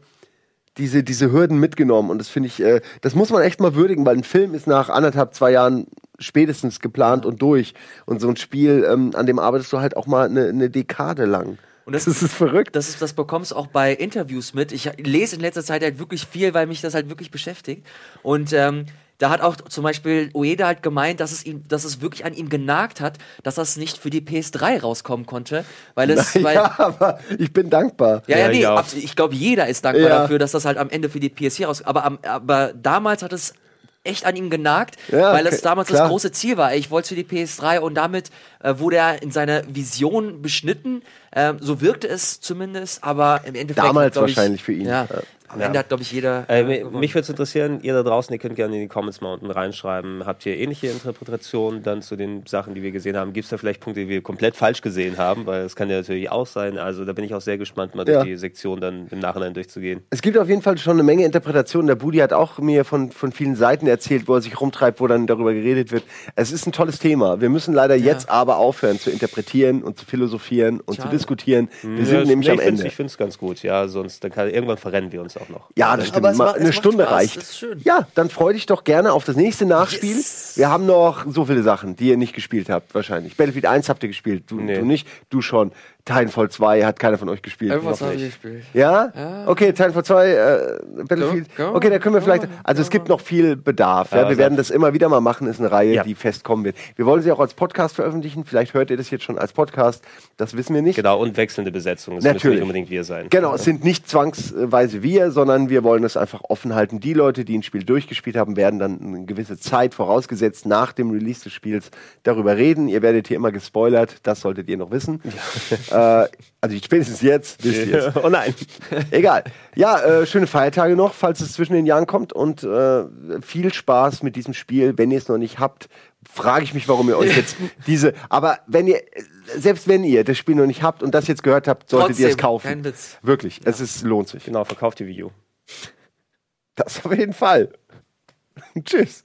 diese, diese Hürden mitgenommen. Und das finde ich, äh, das muss man echt mal würdigen, weil ein Film ist nach anderthalb, zwei Jahren spätestens geplant und durch. Und so ein Spiel, ähm, an dem arbeitest du halt auch mal eine, eine Dekade lang. Und das- ist verrückt. das, ist, das bekommst du auch bei Interviews mit. Ich lese in letzter Zeit halt wirklich viel, weil mich das halt wirklich beschäftigt. Und ähm, da hat auch zum Beispiel Ueda halt gemeint, dass es ihm, dass es wirklich an ihm genagt hat, dass das nicht für die PS3 rauskommen konnte, weil es, weil, ja, aber ich bin dankbar. Ja, ja, Ja, nee, ich auch. abs- ich glaube, jeder ist dankbar Ja. dafür, dass das halt am Ende für die PS4 raus. Aber, am, aber damals hat es echt an ihm genagt, Ja, weil okay, es damals klar. das große Ziel war. Ich wollte für die PS3 und damit äh, wurde er in seiner Vision beschnitten. Ähm, so wirkte es zumindest, aber im Endeffekt. Damals glaub ich, wahrscheinlich für ihn. Ja, Ja. am Ende hat, glaube ich, jeder. Äh, äh, mich würde es interessieren, ihr da draußen, ihr könnt gerne in die Comments mal unten reinschreiben. Habt ihr ähnliche Interpretationen dann zu den Sachen, die wir gesehen haben? Gibt es da vielleicht Punkte, die wir komplett falsch gesehen haben? Weil das kann ja natürlich auch sein. Also da bin ich auch sehr gespannt, mal Ja. durch die Sektion dann im Nachhinein durchzugehen. Es gibt auf jeden Fall schon eine Menge Interpretationen. Der Budi hat auch mir von, von vielen Seiten erzählt, wo er sich rumtreibt, wo dann darüber geredet wird. Es ist ein tolles Thema. Wir müssen leider jetzt aber aufhören zu interpretieren und zu philosophieren und zu Schade. Diskutieren. Wir Ja, sind nämlich nee, am ich Ende. Ich finde es ganz gut, ja, sonst dann kann, irgendwann verrennen wir uns auch noch. Ja, das stimmt. Aber es Ma- macht- es eine Stunde Spaß, reicht. das ist schön. Ja, dann freu dich doch gerne auf das nächste Nachspiel. Yes. Wir haben noch so viele Sachen, die ihr nicht gespielt habt, wahrscheinlich. Battlefield 1 habt ihr gespielt, du, Nee. du nicht, du schon. Titanfall 2 hat keiner von euch gespielt. Irgendwas noch habe ich gespielt. Ja? Ja. Okay, Titanfall 2, äh, Battlefield. Go, go, okay, da können wir vielleicht. Also es gibt noch viel Bedarf. Ja, Ja, wir werden das immer wieder mal machen. Ist eine Reihe, Ja. die fest kommen wird. Wir wollen sie auch als Podcast veröffentlichen. Vielleicht hört ihr das jetzt schon als Podcast. Das wissen wir nicht. Genau, und wechselnde Besetzung. Es müssen Natürlich. nicht unbedingt wir sein. Genau, es sind nicht zwangsweise wir, sondern wir wollen es einfach offen halten. Die Leute, die ein Spiel durchgespielt haben, werden dann eine gewisse Zeit vorausgesetzt nach dem Release des Spiels darüber reden. Ihr werdet hier immer gespoilert, das solltet ihr noch wissen. [laughs] äh, also spätestens jetzt wisst ihr es. oh nein. [laughs] Egal. Ja, äh, schöne Feiertage noch, falls es zwischen den Jahren kommt und äh, viel Spaß mit diesem Spiel. Wenn ihr es noch nicht habt, frage ich mich, warum ihr euch [laughs] jetzt diese. Aber wenn ihr, selbst wenn ihr das Spiel noch nicht habt und das jetzt gehört habt, solltet ihr es Trotzdem, kaufen. kein Witz. Wirklich, es ist, lohnt sich. Genau, verkauft die U. Das auf jeden Fall. [laughs] Tschüss.